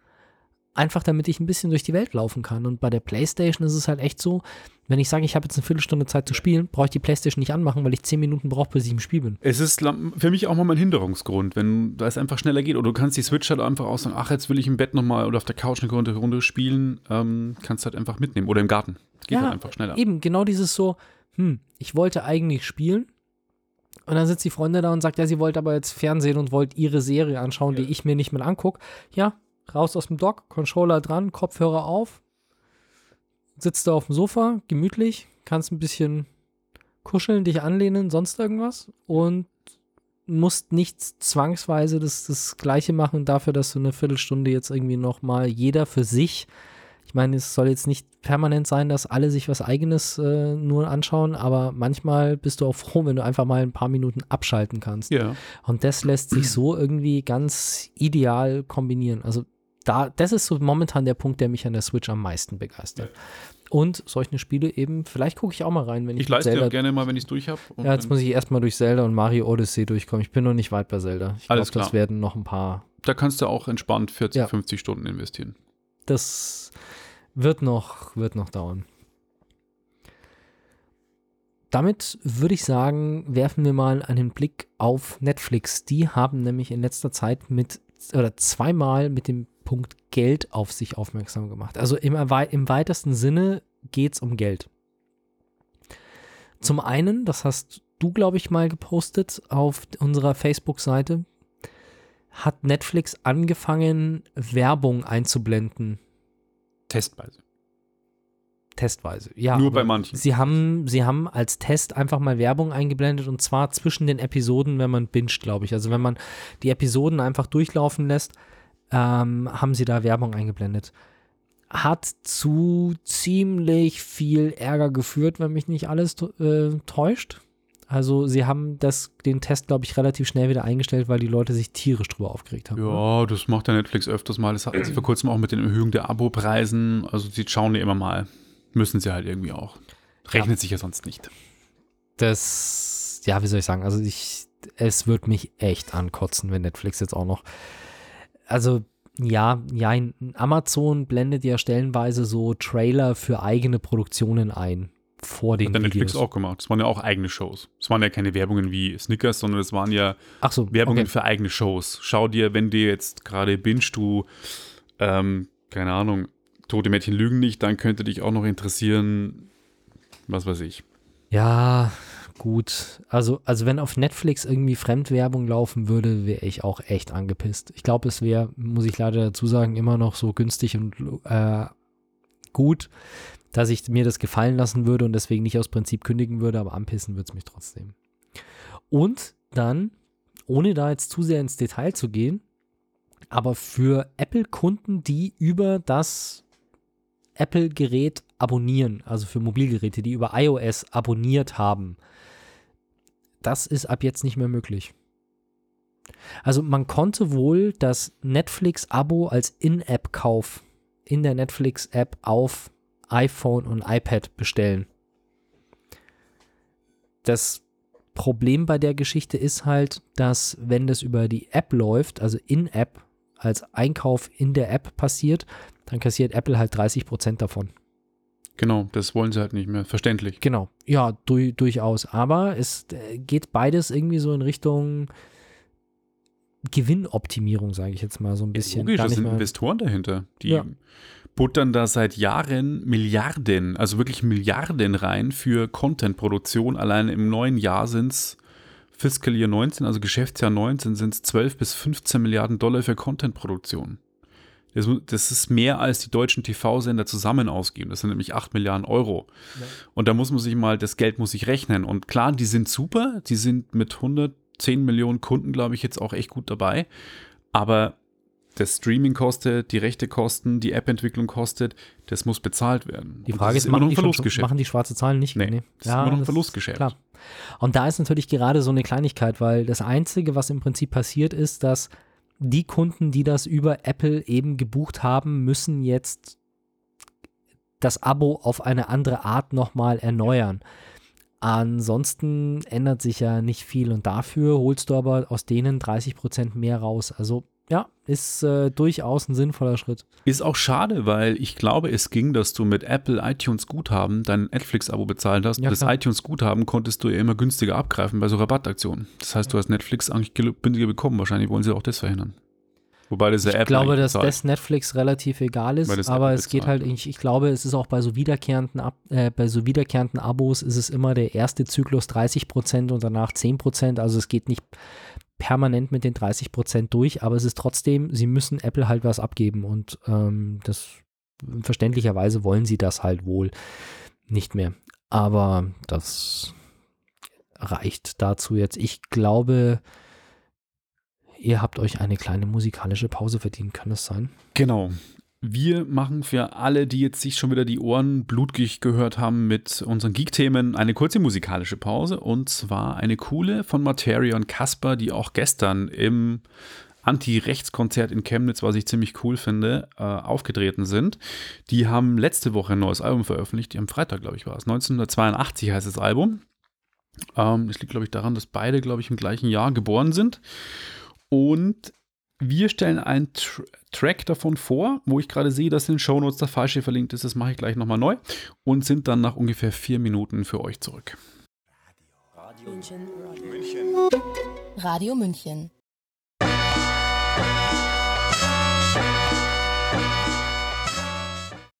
Einfach damit ich ein bisschen durch die Welt laufen kann. Und bei der Playstation ist es halt echt so, wenn ich sage, ich habe jetzt eine Viertelstunde Zeit zu spielen, brauche ich die Playstation nicht anmachen, weil ich zehn Minuten brauche, bis ich im Spiel bin. Es ist für mich auch mal mein Hinderungsgrund, wenn da es einfach schneller geht. Oder du kannst die Switch halt einfach auch sagen, ach, jetzt will ich im Bett nochmal oder auf der Couch eine Runde, Runde spielen, ähm, kannst halt einfach mitnehmen. Oder im Garten. Geht Ja, halt einfach schneller. Eben, genau dieses so, hm, ich wollte eigentlich spielen. Und dann sitzt die Freundin da und sagt, ja, sie wollte aber jetzt Fernsehen und wollte ihre Serie anschauen, die ich mir nicht mehr angucke. Ja, raus aus dem Dock, Controller dran, Kopfhörer auf, sitzt da auf dem Sofa, gemütlich, kannst ein bisschen kuscheln, dich anlehnen, sonst irgendwas und musst nicht zwangsweise das, das Gleiche machen dafür, dass du eine Viertelstunde jetzt irgendwie nochmal jeder für sich ich meine, es soll jetzt nicht permanent sein, dass alle sich was Eigenes äh, nur anschauen, aber manchmal bist du auch froh, wenn du einfach mal ein paar Minuten abschalten kannst. Ja. Und das lässt sich so irgendwie ganz ideal kombinieren. Also da, das ist so momentan der Punkt, der mich an der Switch am meisten begeistert. Und solche Spiele eben, vielleicht gucke ich auch mal rein, wenn ich, Ich leiste Zelda. ja gerne mal, wenn ich es durch habe. ja, jetzt muss ich erstmal durch Zelda und Mario Odyssey durchkommen. Ich bin noch nicht weit bei Zelda. Ich glaube, das werden noch ein paar. Da kannst du auch entspannt 40, Ja. 50 Stunden investieren. Das wird noch, wird noch dauern. Damit würde ich sagen, werfen wir mal einen Blick auf Netflix. Die haben nämlich in letzter Zeit mit oder zweimal mit dem Punkt Geld auf sich aufmerksam gemacht. Also im, im weitesten Sinne geht es um Geld. Zum einen, das hast du, glaube ich, mal gepostet auf unserer Facebook-Seite, hat Netflix angefangen, Werbung einzublenden Testweise. Testweise. Ja, Nur bei manchen. Sie haben, sie haben als Test einfach mal Werbung eingeblendet und zwar zwischen den Episoden, wenn man binscht, glaube ich. Also wenn man die Episoden einfach durchlaufen lässt, ähm, haben sie da Werbung eingeblendet. Hat zu ziemlich viel Ärger geführt, wenn mich nicht alles äh, täuscht. Also sie haben das, den Test, glaube ich, relativ schnell wieder eingestellt, weil die Leute sich tierisch drüber aufgeregt haben. Ja, das macht ja Netflix öfters mal. Das hatten sie vor kurzem auch mit den Erhöhungen der Abo-Preisen. Also sie schauen ja immer mal. Müssen sie halt irgendwie auch. Rechnet sich ja sonst nicht. das, ja, wie soll ich sagen, also ich, es wird mich echt ankotzen, wenn Netflix jetzt auch noch, also ja, ja, Amazon blendet ja stellenweise so Trailer für eigene Produktionen ein vor den Hat der Netflix auch gemacht. Das waren ja auch eigene Shows. Das waren ja keine Werbungen wie Snickers, sondern es waren ja so, Werbungen okay. für eigene Shows. Schau dir, wenn dir jetzt gerade binge du, ähm, keine Ahnung, Tote Mädchen lügen nicht, dann könnte dich auch noch interessieren, was weiß ich. Ja, gut. Also, also wenn auf Netflix irgendwie Fremdwerbung laufen würde, wäre ich auch echt angepisst. Ich glaube, es wäre, muss ich leider dazu sagen, immer noch so günstig und äh, gut, dass ich mir das gefallen lassen würde und deswegen nicht aus Prinzip kündigen würde, aber anpissen würde es mich trotzdem. Und dann, ohne da jetzt zu sehr ins Detail zu gehen, aber für Apple-Kunden, die über das Apple-Gerät abonnieren, also für Mobilgeräte, die über iOS abonniert haben, das ist ab jetzt nicht mehr möglich. Also man konnte wohl das Netflix-Abo als In-App-Kauf in der Netflix-App auf iPhone und iPad bestellen. Das Problem bei der Geschichte ist halt, dass wenn das über die App läuft, also in-App als Einkauf in der App passiert, dann kassiert Apple halt 30% davon. Genau, das wollen sie halt nicht mehr. Verständlich. Genau, ja, du, durchaus. Aber es äh, geht beides irgendwie so in Richtung Gewinnoptimierung, sage ich jetzt mal so ein bisschen. Logisch, Gar das nicht sind mal- Investoren dahinter. Die Ja. buttern da seit Jahren Milliarden, also wirklich Milliarden rein für Content-Produktion. Allein im neuen Jahr sind es Fiscal Year 19, also Geschäftsjahr 19, sind es 12 bis 15 Milliarden Dollar für Content-Produktion. Das, das ist mehr als die deutschen TV-Sender zusammen ausgeben. Das sind nämlich 8 Milliarden Euro. Und da muss man sich mal, das Geld muss sich rechnen. Und klar, die sind super. Die sind mit 110 Millionen Kunden, glaube ich, jetzt auch echt gut dabei. Aber das Streaming kostet, die Rechte kosten, die App-Entwicklung kostet, das muss bezahlt werden. Die Frage ist, immer noch machen die, schon, machen die schwarze Zahlen nicht? Nee, das ist immer noch ein Verlustgeschäft. Klar. Und da ist natürlich gerade so eine Kleinigkeit, weil das Einzige, was im Prinzip passiert ist, dass die Kunden, die das über Apple eben gebucht haben, müssen jetzt das Abo auf eine andere Art nochmal erneuern. Ansonsten ändert sich ja nicht viel und dafür holst du aber aus denen 30% mehr raus. Also ja, ist äh, durchaus ein sinnvoller Schritt. Ist auch schade, weil ich glaube, es ging, dass du mit Apple iTunes Guthaben dein Netflix-Abo bezahlt hast. Ja, das iTunes Guthaben konntest du ja immer günstiger abgreifen bei so Rabattaktionen. Das heißt, du hast Netflix eigentlich günstiger bekommen. Wahrscheinlich wollen sie auch das verhindern. Wobei das ja Ich Apple glaube, eigentlich dass bezahlt. das Netflix relativ egal ist, aber Apple es geht bezahlt, halt, ich, ich glaube, es ist auch bei so wiederkehrenden, Ab, äh, bei so wiederkehrenden Abos ist es immer der erste Zyklus 30% und danach 10%, also es geht nicht permanent mit den 30% durch, aber es ist trotzdem, sie müssen Apple halt was abgeben und ähm, das verständlicherweise wollen sie das halt wohl nicht mehr. Aber das reicht dazu jetzt. Ich glaube, ihr habt euch eine kleine musikalische Pause verdient, kann es sein? Genau. Wir machen für alle, die jetzt sich schon wieder die Ohren blutig gehört haben mit unseren Geek-Themen, eine kurze musikalische Pause. Und zwar eine coole von Materia und Casper, die auch gestern im Anti-Rechts-Konzert in Chemnitz, was ich ziemlich cool finde, äh, aufgetreten sind. Die haben letzte Woche ein neues Album veröffentlicht. Am Freitag, glaube ich, war es. 1982 heißt das Album. Ähm, das liegt, glaube ich, daran, dass beide, glaube ich, im gleichen Jahr geboren sind. Und wir stellen einen Tr Track davon vor, wo ich gerade sehe, dass in den Shownotes der falsche verlinkt ist. Das mache ich gleich nochmal neu und sind dann nach ungefähr vier Minuten für euch zurück. Radio München. Radio München.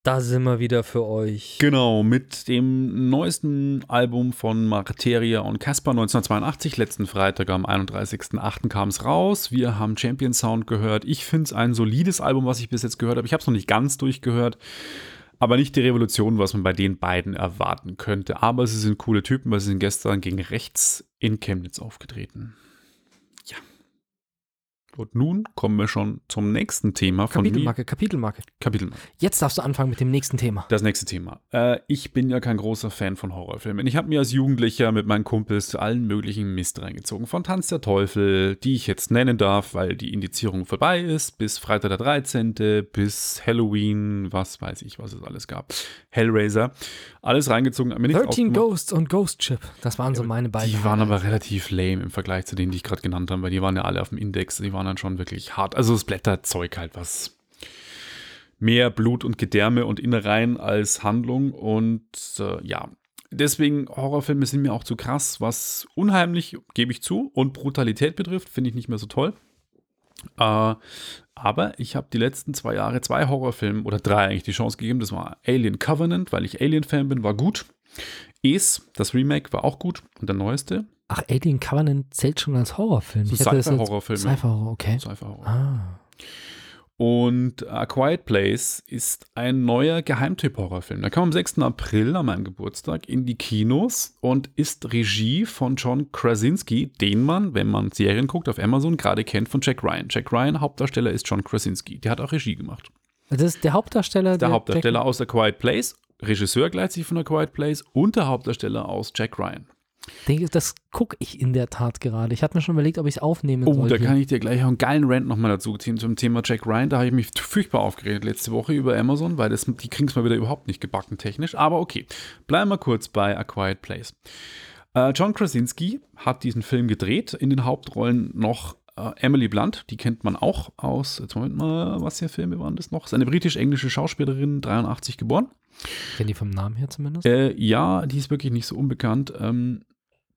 Da sind wir wieder für euch. Genau, mit dem neuesten Album von Materia und Casper 1982. Letzten Freitag am 31.08. kam es raus. Wir haben Champion Sound gehört. Ich finde es ein solides Album, was ich bis jetzt gehört habe. Ich habe es noch nicht ganz durchgehört. Aber nicht die Revolution, was man bei den beiden erwarten könnte. Aber sie sind coole Typen, weil sie sind gestern gegen rechts in Chemnitz aufgetreten. Und nun kommen wir schon zum nächsten Thema von Kapitelmarke, Kapitelmarke. Kapitelmarke. Jetzt darfst du anfangen mit dem nächsten Thema. Das nächste Thema. Äh, ich bin ja kein großer Fan von Horrorfilmen. Ich habe mir als Jugendlicher mit meinen Kumpels allen möglichen Mist reingezogen. Von Tanz der Teufel, die ich jetzt nennen darf, weil die Indizierung vorbei ist, bis Freitag der 13., bis Halloween, was weiß ich, was es alles gab. Hellraiser. Alles reingezogen. Mir 13 Ghosts und Ghost Chip. Das waren so meine beiden. Die waren aber relativ lame im Vergleich zu denen, die ich gerade genannt habe, weil die waren ja alle auf dem Index. Die waren dann schon wirklich hart. Also das Blätterzeug halt, was mehr Blut und Gedärme und Innereien als Handlung. Und äh, ja, deswegen Horrorfilme sind mir auch zu krass, was unheimlich, gebe ich zu, und Brutalität betrifft, finde ich nicht mehr so toll. Äh, aber ich habe die letzten zwei Jahre zwei Horrorfilme oder drei eigentlich die Chance gegeben. Das war Alien Covenant, weil ich Alien-Fan bin, war gut. Es, das Remake, war auch gut. Und der neueste. Ach, Alien Covenant zählt schon als Horrorfilm. So Sci-Fi-Horrorfilme. Sci-Fi-Horror, okay. Sci-Fi-Horror. Ah. Und A Quiet Place ist ein neuer Geheimtipp-Horrorfilm. Der kam am 6. April an meinem Geburtstag in die Kinos und ist Regie von John Krasinski, den man, wenn man Serien guckt auf Amazon, gerade kennt von Jack Ryan. Jack Ryan, Hauptdarsteller, ist John Krasinski. Der hat auch Regie gemacht. Das ist der Hauptdarsteller. Der Hauptdarsteller aus A Quiet Place, Regisseur gleichzeitig von A Quiet Place und der Hauptdarsteller aus Jack Ryan. Das gucke ich in der Tat gerade. Ich hatte mir schon überlegt, ob ich es aufnehmen Oh, soll. da hier. kann ich dir gleich auch einen geilen Rant nochmal dazu ziehen zum Thema Jack Ryan. Da habe ich mich furchtbar aufgeregt letzte Woche über Amazon, weil das, die kriegen es mal wieder überhaupt nicht gebacken technisch. Aber okay, bleiben wir kurz bei A Quiet Place. Äh, John Krasinski hat diesen Film gedreht. In den Hauptrollen noch äh, Emily Blunt, die kennt man auch aus, jetzt Moment mal, was für Filme waren das noch? Ist eine britisch-englische Schauspielerin, 83 geboren. Kennt die vom Namen her zumindest? Äh, ja, die ist wirklich nicht so unbekannt. Ähm,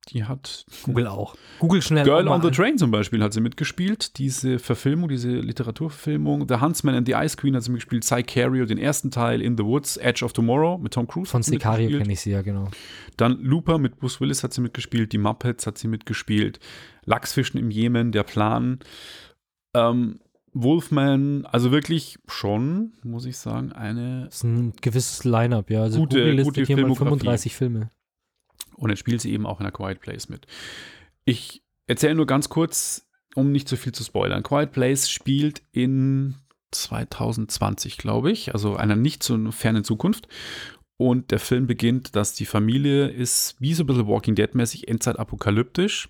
die hat Google auch. Google schnell. Girl on the Train zum Beispiel hat sie mitgespielt. Diese Verfilmung, diese Literaturverfilmung. The Huntsman and the Ice Queen hat sie mitgespielt. Sicario, den ersten Teil. In the Woods, Edge of Tomorrow mit Tom Cruise. Von Sicario kenne ich sie ja, genau. Dann Looper mit Bruce Willis hat sie mitgespielt. Die Muppets hat sie mitgespielt. Lachsfischen im Jemen, Der Plan. Ähm, Wolfman, also wirklich schon, muss ich sagen, eine. Das ist ein gewisses Line-Up, ja. Also Gute- Google listet gute hier mal Filmografie. 35 Filme. Und jetzt spielt sie eben auch in A Quiet Place mit. Ich erzähle nur ganz kurz, um nicht zu viel zu spoilern. Quiet Place spielt in 2020, glaube ich, also einer nicht so fernen Zukunft. Und der Film beginnt, dass die Familie ist wie so ein bisschen Walking Dead-mäßig, Endzeit-apokalyptisch.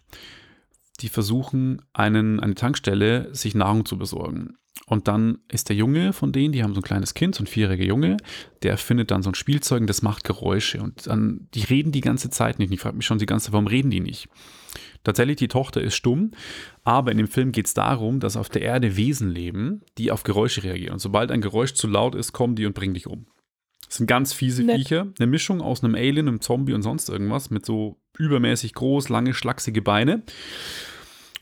Die versuchen, einen, eine Tankstelle, sich Nahrung zu besorgen. Und dann ist der Junge von denen, die haben so ein kleines Kind, so ein vierjähriger Junge, der findet dann so ein Spielzeug und das macht Geräusche. Und dann, die reden die ganze Zeit nicht. Ich frage mich schon die ganze Zeit, warum reden die nicht? Tatsächlich, die Tochter ist stumm, aber in dem Film geht es darum, dass auf der Erde Wesen leben, die auf Geräusche reagieren. Und sobald ein Geräusch zu laut ist, kommen die und bringen dich um. Das sind ganz fiese Nett. Viecher. Eine Mischung aus einem Alien, einem Zombie und sonst irgendwas mit so übermäßig groß, lange, schlachsige Beine.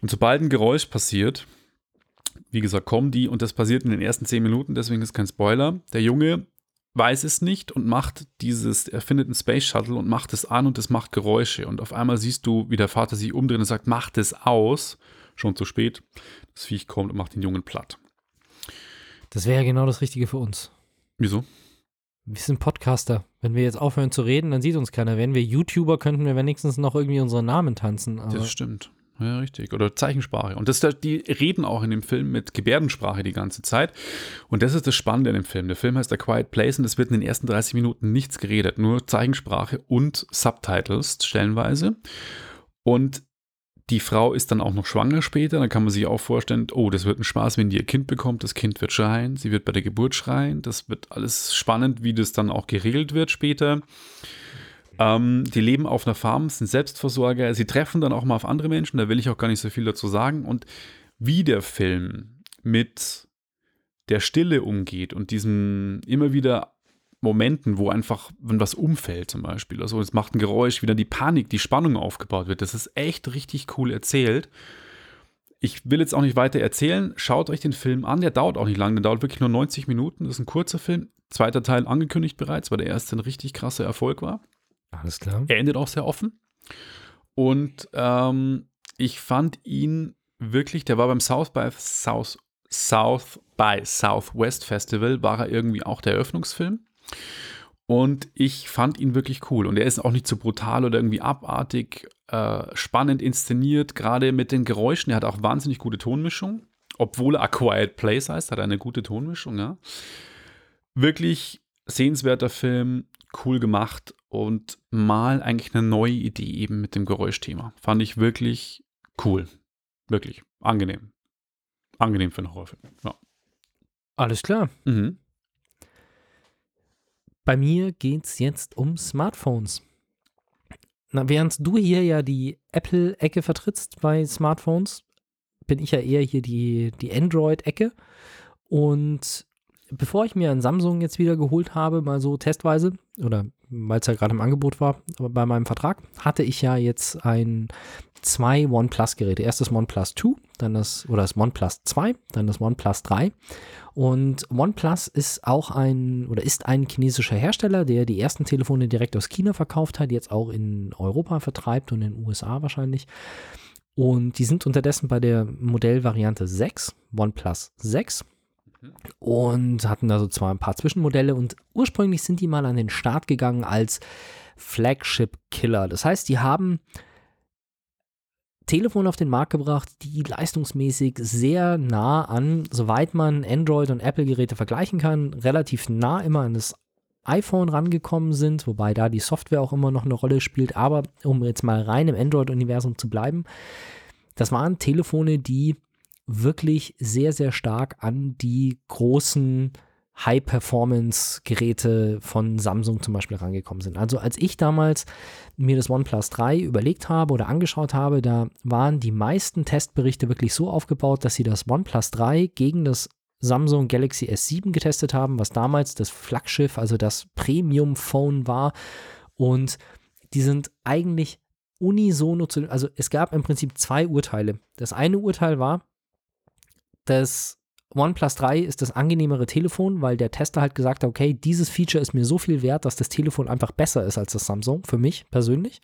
Und sobald ein Geräusch passiert, wie gesagt, kommen die und das passiert in den ersten zehn Minuten, deswegen ist kein Spoiler. Der Junge weiß es nicht und macht dieses, er findet einen Space Shuttle und macht es an und es macht Geräusche. Und auf einmal siehst du, wie der Vater sich umdreht und sagt, macht es aus. Schon zu spät. Das Viech kommt und macht den Jungen platt. Das wäre ja genau das Richtige für uns. Wieso? Wir sind Podcaster. Wenn wir jetzt aufhören zu reden, dann sieht uns keiner. Wären wir YouTuber, könnten wir wenigstens noch irgendwie unseren Namen tanzen. Aber Das stimmt. Ja, richtig. Oder Zeichensprache. Und das, die reden auch in dem Film mit Gebärdensprache die ganze Zeit. Und das ist das Spannende in dem Film. Der Film heißt A Quiet Place und es wird in den ersten 30 Minuten nichts geredet. Nur Zeichensprache und Subtitles stellenweise. Und die Frau ist dann auch noch schwanger später. Dann kann man sich auch vorstellen, oh, das wird ein Spaß, wenn die ihr Kind bekommt. Das Kind wird schreien. Sie wird bei der Geburt schreien. Das wird alles spannend, wie das dann auch geregelt wird später. Ähm, die leben auf einer Farm, sind Selbstversorger. Sie treffen dann auch mal auf andere Menschen. Da will ich auch gar nicht so viel dazu sagen. Und wie der Film mit der Stille umgeht und diesen immer wieder Momenten, wo einfach, wenn was umfällt zum Beispiel, also es macht ein Geräusch, wie dann die Panik, die Spannung aufgebaut wird. Das ist echt richtig cool erzählt. Ich will jetzt auch nicht weiter erzählen. Schaut euch den Film an. Der dauert auch nicht lang. Der dauert wirklich nur 90 Minuten. Das ist ein kurzer Film. Zweiter Teil angekündigt bereits, weil der erste ein richtig krasser Erfolg war. alles klar. Er endet auch sehr offen. Und ähm, ich fand ihn wirklich, der war beim South by South, South by Southwest Festival, war er irgendwie auch der Eröffnungsfilm. Und ich fand ihn wirklich cool. Und er ist auch nicht zu so brutal oder irgendwie abartig, äh, spannend inszeniert, gerade mit den Geräuschen. Er hat auch wahnsinnig gute Tonmischung. Obwohl er A Quiet Place heißt, hat er eine gute Tonmischung, ja. Wirklich sehenswerter Film, cool gemacht und mal eigentlich eine neue Idee eben mit dem Geräuschthema. Fand ich wirklich cool. Wirklich angenehm. Angenehm für einen Horrorfilm. Ja. Alles klar. Mhm. Bei mir geht es jetzt um Smartphones. Na, während du hier ja die Apple-Ecke vertrittst bei Smartphones, bin ich ja eher hier die, die Android-Ecke. Und bevor ich mir ein Samsung jetzt wieder geholt habe, mal so testweise, oder weil es ja gerade im Angebot war, aber bei meinem Vertrag, hatte ich ja jetzt ein zwei OnePlus-Geräte. Erst das OnePlus 2, dann das, oder das OnePlus 2, dann das OnePlus 3. Und OnePlus ist auch ein, oder ist ein chinesischer Hersteller, der die ersten Telefone direkt aus China verkauft hat, jetzt auch in Europa vertreibt und in den USA wahrscheinlich. Und die sind unterdessen bei der Modellvariante 6, OnePlus 6 und hatten da so zwar ein paar Zwischenmodelle und ursprünglich sind die mal an den Start gegangen als Flagship-Killer. Das heißt, die haben Telefone auf den Markt gebracht, die leistungsmäßig sehr nah an, soweit man Android- und Apple-Geräte vergleichen kann, relativ nah immer an das iPhone rangekommen sind, wobei da die Software auch immer noch eine Rolle spielt. Aber um jetzt mal rein im Android-Universum zu bleiben, das waren Telefone, die wirklich sehr, sehr stark an die großen High-Performance-Geräte von Samsung zum Beispiel rangekommen sind. Also als ich damals mir das OnePlus 3 überlegt habe oder angeschaut habe, da waren die meisten Testberichte wirklich so aufgebaut, dass sie das OnePlus 3 gegen das Samsung Galaxy S7 getestet haben, was damals das Flaggschiff, also das Premium-Phone war. Und die sind eigentlich unisono zu, also es gab im Prinzip zwei Urteile. Das eine Urteil war, das OnePlus 3 ist das angenehmere Telefon, weil der Tester halt gesagt hat, okay, dieses Feature ist mir so viel wert, dass das Telefon einfach besser ist als das Samsung, für mich persönlich.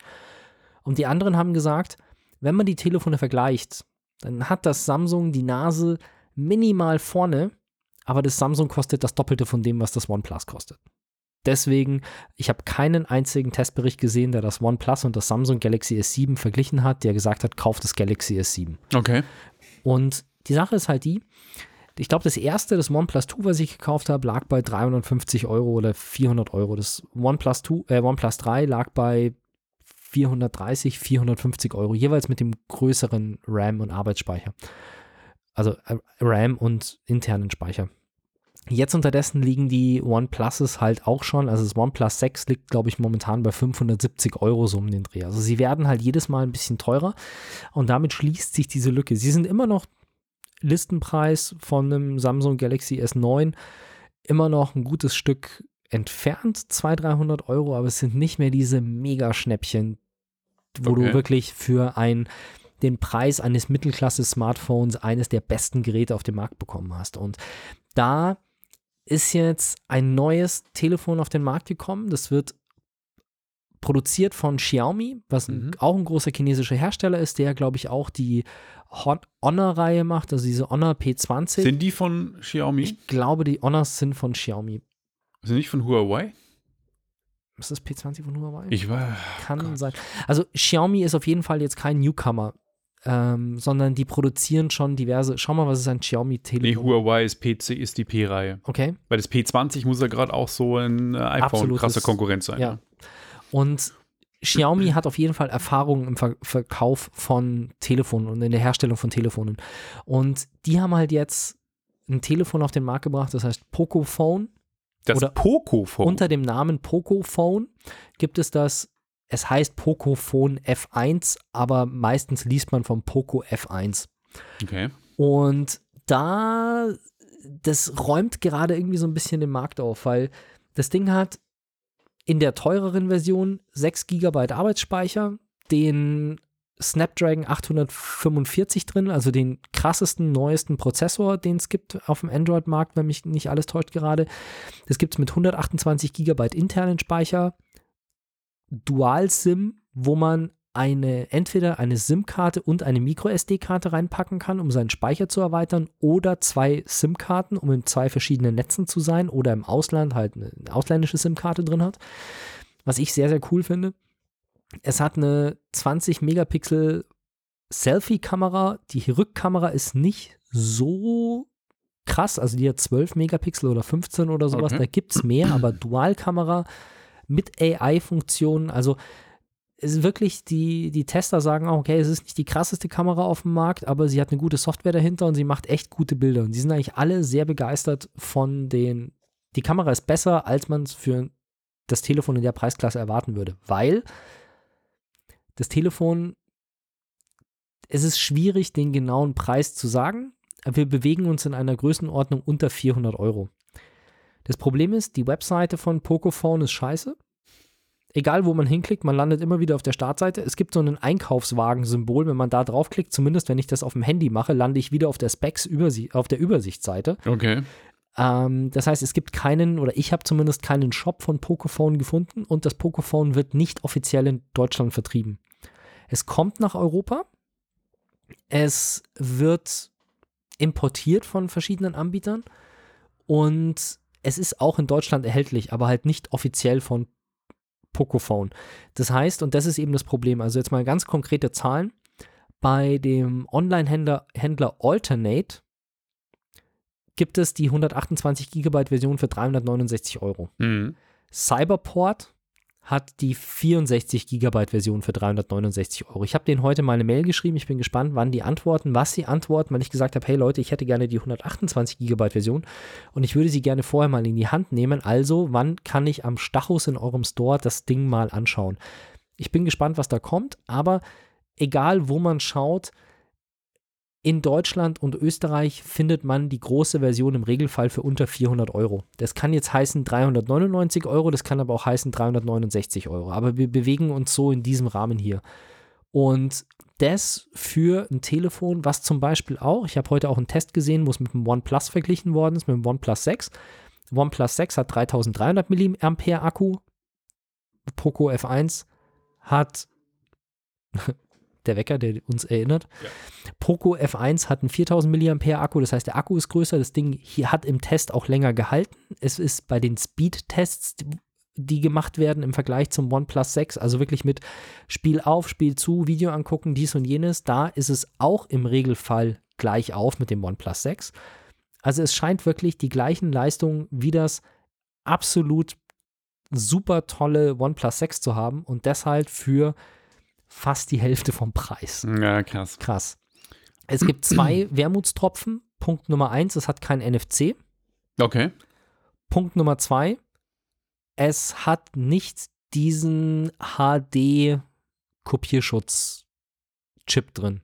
Und die anderen haben gesagt, wenn man die Telefone vergleicht, dann hat das Samsung die Nase minimal vorne, aber das Samsung kostet das Doppelte von dem, was das OnePlus kostet. Deswegen, ich habe keinen einzigen Testbericht gesehen, der das OnePlus und das Samsung Galaxy S7 verglichen hat, der gesagt hat, kauft das Galaxy S7. Okay. Und die Sache ist halt die, ich glaube, das erste, das OnePlus 2, was ich gekauft habe, lag bei 350 Euro oder 400 Euro. Das OnePlus, 2, äh, OnePlus 3 lag bei 430, 450 Euro, jeweils mit dem größeren RAM und Arbeitsspeicher. Also äh, RAM und internen Speicher. Jetzt unterdessen liegen die OnePluses halt auch schon, also das OnePlus 6 liegt, glaube ich, momentan bei 570 Euro so um den Dreh. Also sie werden halt jedes Mal ein bisschen teurer und damit schließt sich diese Lücke. Sie sind immer noch Listenpreis von einem Samsung Galaxy S9 immer noch ein gutes Stück entfernt, 200, 300 Euro, aber es sind nicht mehr diese Mega-Schnäppchen, wo Okay. du wirklich für ein, den Preis eines Mittelklasse-Smartphones eines der besten Geräte auf dem Markt bekommen hast. Und da ist jetzt ein neues Telefon auf den Markt gekommen. Das wird produziert von Xiaomi, was Mhm. auch ein großer chinesischer Hersteller ist, der, glaube ich, auch die Hon- Honor-Reihe macht, also diese Honor P20. Sind die von Xiaomi? ich glaube, die Honors sind von Xiaomi. Sind nicht von Huawei? Ist das P20 von Huawei? Ich war. Kann Gott. sein. Also Xiaomi ist auf jeden Fall jetzt kein Newcomer, ähm, sondern die produzieren schon diverse. Schau mal, was ist ein Nee, Xiaomi-Telefon? Huawei ist PC, ist die P-Reihe. okay. Weil das P20 muss ja gerade auch so ein äh, iPhone Absolutes- krasser Konkurrent sein. Ja. ne? Und Xiaomi hat auf jeden Fall Erfahrung im Ver Verkauf von Telefonen und in der Herstellung von Telefonen. Und die haben halt jetzt ein Telefon auf den Markt gebracht, das heißt Pocophone. Das Oder Pocophone. Unter dem Namen Pocophone gibt es das, es heißt Pocophone F1, aber meistens liest man vom Poco F1. Okay. Und da, das räumt gerade irgendwie so ein bisschen den Markt auf, weil das Ding hat in der teureren Version 6 GB Arbeitsspeicher, den Snapdragon 845 drin, also den krassesten, neuesten Prozessor, den es gibt auf dem Android-Markt, wenn mich nicht alles täuscht gerade. Das gibt es mit 128 GB internen Speicher, Dual-SIM, wo man eine, entweder eine SIM-Karte und eine Micro-SD-Karte reinpacken kann, um seinen Speicher zu erweitern, oder zwei SIM-Karten, um in zwei verschiedenen Netzen zu sein, oder im Ausland halt eine ausländische SIM-Karte drin hat. Was ich sehr, sehr cool finde. Es hat eine 20 Megapixel Selfie-Kamera. Die Rückkamera ist nicht so krass, also die hat 12 Megapixel oder 15 oder sowas. Okay. Da gibt es mehr, aber Dualkamera mit AI-Funktionen, also ist wirklich, die, die Tester sagen auch, okay, es ist nicht die krasseste Kamera auf dem Markt, aber sie hat eine gute Software dahinter und sie macht echt gute Bilder. Und die sind eigentlich alle sehr begeistert von den. Die Kamera ist besser, als man es für das Telefon in der Preisklasse erwarten würde, weil das Telefon, es ist schwierig, den genauen Preis zu sagen. Wir bewegen uns in einer Größenordnung unter 400 Euro. Das Problem ist, die Webseite von Pocophone ist scheiße egal wo man hinklickt, man landet immer wieder auf der Startseite. Es gibt so ein Einkaufswagen-Symbol, wenn man da draufklickt, zumindest wenn ich das auf dem Handy mache, lande ich wieder auf der Specs auf der Übersichtsseite. Okay. Ähm, das heißt, es gibt keinen, oder ich habe zumindest keinen Shop von Pocophone gefunden und das Pocophone wird nicht offiziell in Deutschland vertrieben. Es kommt nach Europa. Es wird importiert von verschiedenen Anbietern und es ist auch in Deutschland erhältlich, aber halt nicht offiziell von Pocophone. Das heißt, und das ist eben das Problem, also jetzt mal ganz konkrete Zahlen. Bei dem Online-Händler Händler Alternate gibt es die 128 GB Version für 369 Euro. Mhm. Cyberport hat die 64 GB Version für 369 Euro. Ich habe denen heute mal eine Mail geschrieben. Ich bin gespannt, wann die antworten, was sie antworten, weil ich gesagt habe, hey Leute, ich hätte gerne die 128 GB Version und ich würde sie gerne vorher mal in die Hand nehmen. Also, wann kann ich am Stachus in eurem Store das Ding mal anschauen? Ich bin gespannt, was da kommt, aber egal wo man schaut, in Deutschland und Österreich findet man die große Version im Regelfall für unter 400 Euro. Das kann jetzt heißen 399 Euro, das kann aber auch heißen 369 Euro. Aber wir bewegen uns so in diesem Rahmen hier. Und das für ein Telefon, was zum Beispiel auch, ich habe heute auch einen Test gesehen, wo es mit dem OnePlus verglichen worden ist, mit dem OnePlus 6. OnePlus 6 hat 3300 mAh Akku. Poco F1 hat der Wecker, der uns erinnert. Ja. Poco F1 hat einen 4000 mAh Akku, das heißt, der Akku ist größer. Das Ding hier hat im Test auch länger gehalten. Es ist bei den Speed-Tests, die gemacht werden im Vergleich zum OnePlus 6, also wirklich mit Spiel auf, Spiel zu, Video angucken, dies und jenes, da ist es auch im Regelfall gleich auf mit dem OnePlus 6. Also es scheint wirklich die gleichen Leistungen wie das absolut super tolle OnePlus 6 zu haben und deshalb für fast die Hälfte vom Preis. Ja, krass. Krass. Es gibt zwei Wermutstropfen. Punkt Nummer eins, es hat kein NFC. Okay. Punkt Nummer zwei, es hat nicht diesen HD-Kopierschutz-Chip drin.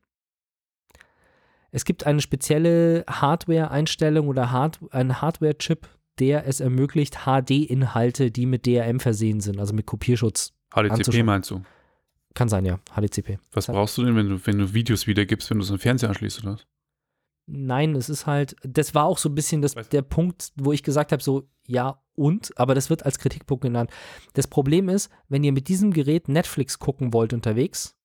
Es gibt eine spezielle Hardware-Einstellung oder Hard einen Hardware-Chip, der es ermöglicht, HD-Inhalte, die mit DRM versehen sind, also mit Kopierschutz. HDCP meinst du? Kann sein, ja, HDCP. Was Das- brauchst du denn, wenn du, wenn du Videos wiedergibst, wenn du so einen Fernseher anschließt oder was? Nein, es ist halt, das war auch so ein bisschen das, der Punkt, wo ich gesagt habe, so, ja und, aber das wird als Kritikpunkt genannt. Das Problem ist, wenn ihr mit diesem Gerät Netflix gucken wollt unterwegs,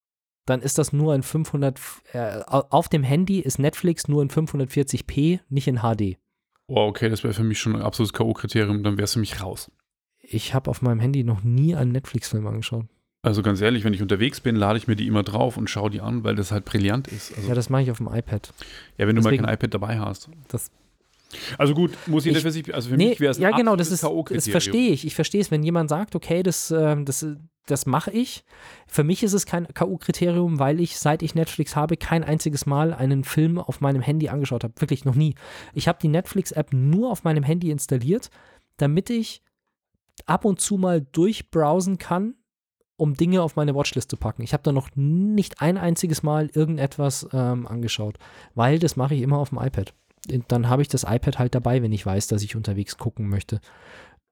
dann ist das nur ein 500, äh, auf dem Handy ist Netflix nur in 540p, nicht in HD. Oh, okay, das wäre für mich schon ein absolutes K.O.-Kriterium, dann wärst du mich raus. Ich habe auf meinem Handy noch nie einen Netflix-Film angeschaut. Also ganz ehrlich, wenn ich unterwegs bin, lade ich mir die immer drauf und schaue die an, weil das halt brillant ist. Also, Ja, das mache ich auf dem iPad. ja, wenn du deswegen- mal kein iPad dabei hast. Das Also gut, muss jeder Ich- für sich, also für nee, mich wäre es ein ja genau, das ist, das verstehe ich. Ich verstehe es, wenn jemand sagt, okay, das, ähm, das, das mache ich. Für mich ist es kein K.O.-Kriterium, weil ich, seit ich Netflix habe, kein einziges Mal einen Film auf meinem Handy angeschaut habe. Wirklich noch nie. Ich habe die Netflix-App nur auf meinem Handy installiert, damit ich ab und zu mal durchbrowsen kann, um Dinge auf meine Watchlist zu packen. Ich habe da noch nicht ein einziges Mal irgendetwas ähm, angeschaut, weil das mache ich immer auf dem iPad. Dann habe ich das iPad halt dabei, wenn ich weiß, dass ich unterwegs gucken möchte.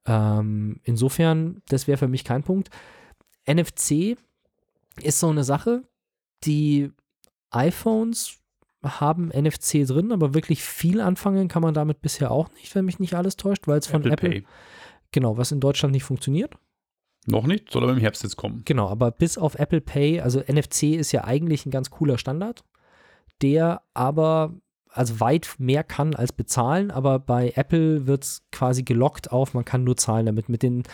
Ähm, insofern, das wäre für mich kein Punkt. NFC ist so eine Sache, die iPhones haben NFC drin, aber wirklich viel anfangen kann man damit bisher auch nicht, wenn mich nicht alles täuscht, weil es von Apple, Apple, genau, was in Deutschland nicht funktioniert. Noch nicht, soll aber im Herbst jetzt kommen. Genau, aber bis auf Apple Pay, also NFC ist ja eigentlich ein ganz cooler Standard, der aber also weit mehr kann als bezahlen, aber bei Apple wird es quasi gelockt auf, man kann nur zahlen damit. Mit den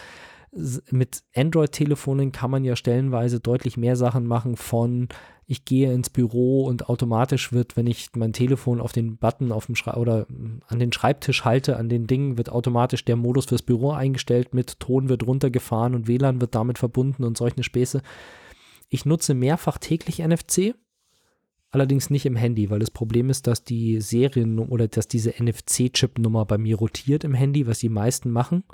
mit Android-Telefonen kann man ja stellenweise deutlich mehr Sachen machen von ich gehe ins Büro und automatisch wird, wenn ich mein Telefon auf den Button auf dem Schrei oder mm, an den Schreibtisch halte, an den Dingen, wird automatisch der Modus fürs Büro eingestellt, mit Ton wird runtergefahren und WLAN wird damit verbunden und solche Späße. Ich nutze mehrfach täglich NFC, allerdings nicht im Handy, weil das Problem ist, dass die Serien oder dass diese NFC-Chip-Nummer bei mir rotiert im Handy, was die meisten machen.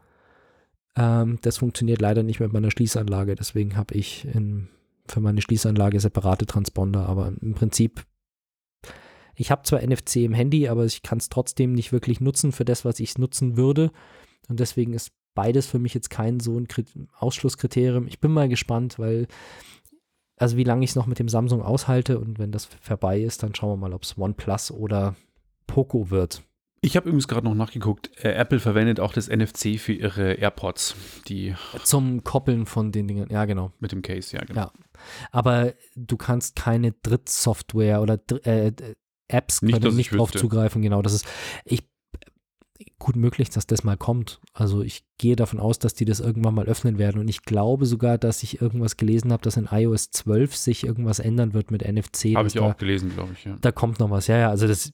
Ähm, das funktioniert leider nicht mit meiner Schließanlage, deswegen habe ich in, für meine Schließanlage separate Transponder, aber im Prinzip, ich habe zwar NFC im Handy, aber ich kann es trotzdem nicht wirklich nutzen für das, was ich nutzen würde. Und deswegen ist beides für mich jetzt kein so ein Krit Ausschlusskriterium. Ich bin mal gespannt, weil, also wie lange ich es noch mit dem Samsung aushalte und wenn das vorbei ist, dann schauen wir mal, ob es OnePlus oder Poco wird. Ich habe übrigens gerade noch nachgeguckt, äh, Apple verwendet auch das NFC für ihre AirPods, die Zum Koppeln von den Dingen, ja genau. mit dem Case, ja genau. Ja. Aber du kannst keine Drittsoftware oder äh, Apps Nicht, können nicht drauf zugreifen. Genau, das ist ich gut möglich, dass das mal kommt. Also ich gehe davon aus, dass die das irgendwann mal öffnen werden. Und ich glaube sogar, dass ich irgendwas gelesen habe, dass in iOS 12 sich irgendwas ändern wird mit NFC. Habe ich da, auch gelesen, glaube ich, ja. da kommt noch was. Ja, ja, also das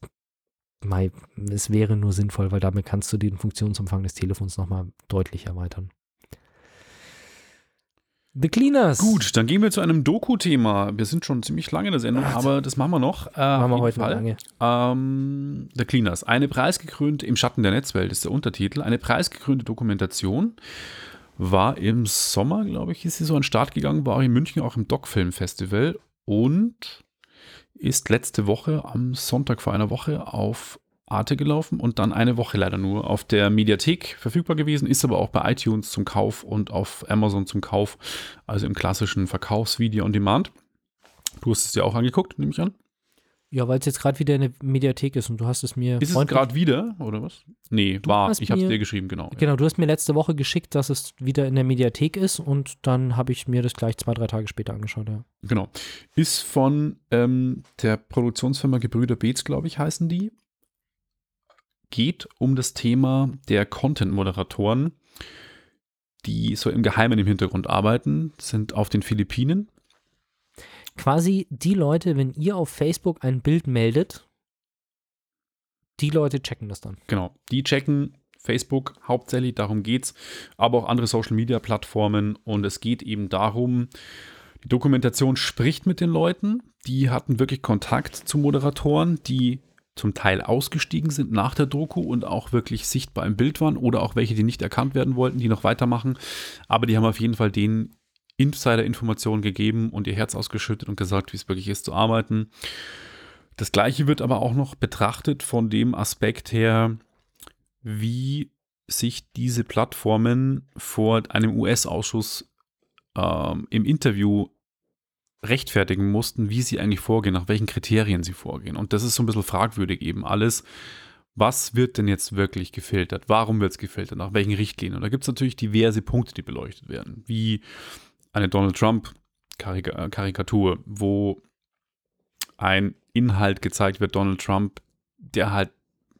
mei, es wäre nur sinnvoll, weil damit kannst du den Funktionsumfang des Telefons nochmal deutlich erweitern. The Cleaners. Gut, dann gehen wir zu einem Doku-Thema. Wir sind schon ziemlich lange in der Sendung, Ach, aber das machen wir noch. Äh, machen wir heute Fall. lange. Ähm, The Cleaners. Eine preisgekrönte, im Schatten der Netzwelt ist der Untertitel, eine preisgekrönte Dokumentation. War im Sommer, glaube ich, ist sie so an den Start gegangen, war auch in München auch im Doc-Film-Festival und ist letzte Woche am Sonntag vor einer Woche auf Arte gelaufen und dann eine Woche leider nur auf der Mediathek verfügbar gewesen, ist aber auch bei iTunes zum Kauf und auf Amazon zum Kauf, also im klassischen Verkaufsvideo on Demand. Du hast es dir auch angeguckt, nehme ich an. Ja, weil es jetzt gerade wieder eine Mediathek ist und du hast es mir Ist es gerade wieder, oder was? Nee, war. hast Ich habe es dir geschrieben, genau. Genau, du hast mir letzte Woche geschickt, dass es wieder in der Mediathek ist und dann habe ich mir das gleich zwei, drei Tage später angeschaut, ja. Genau. Ist von ähm, der Produktionsfirma Gebrüder Beetz, glaube ich, heißen die. Geht um das Thema der Content-Moderatoren, die so im Geheimen im Hintergrund arbeiten, sind auf den Philippinen. Quasi die Leute, wenn ihr auf Facebook ein Bild meldet, die Leute checken das dann. Genau. Die checken Facebook hauptsächlich, darum geht's, aber auch andere Social-Media-Plattformen. Und es geht eben darum, die Dokumentation spricht mit den Leuten. Die hatten wirklich Kontakt zu Moderatoren, die zum Teil ausgestiegen sind nach der Doku und auch wirklich sichtbar im Bild waren oder auch welche, die nicht erkannt werden wollten, die noch weitermachen. Aber die haben auf jeden Fall den Insider-Informationen gegeben und ihr Herz ausgeschüttet und gesagt, wie es wirklich ist zu arbeiten. Das gleiche wird aber auch noch betrachtet von dem Aspekt her, wie sich diese Plattformen vor einem US-Ausschuss ähm, im Interview rechtfertigen mussten, wie sie eigentlich vorgehen, nach welchen Kriterien sie vorgehen. Und das ist so ein bisschen fragwürdig eben alles. Was wird denn jetzt wirklich gefiltert? Warum wird es gefiltert? Nach welchen Richtlinien? Und da gibt es natürlich diverse Punkte, die beleuchtet werden, wie eine Donald Trump-Karikatur, wo ein Inhalt gezeigt wird, Donald Trump, der halt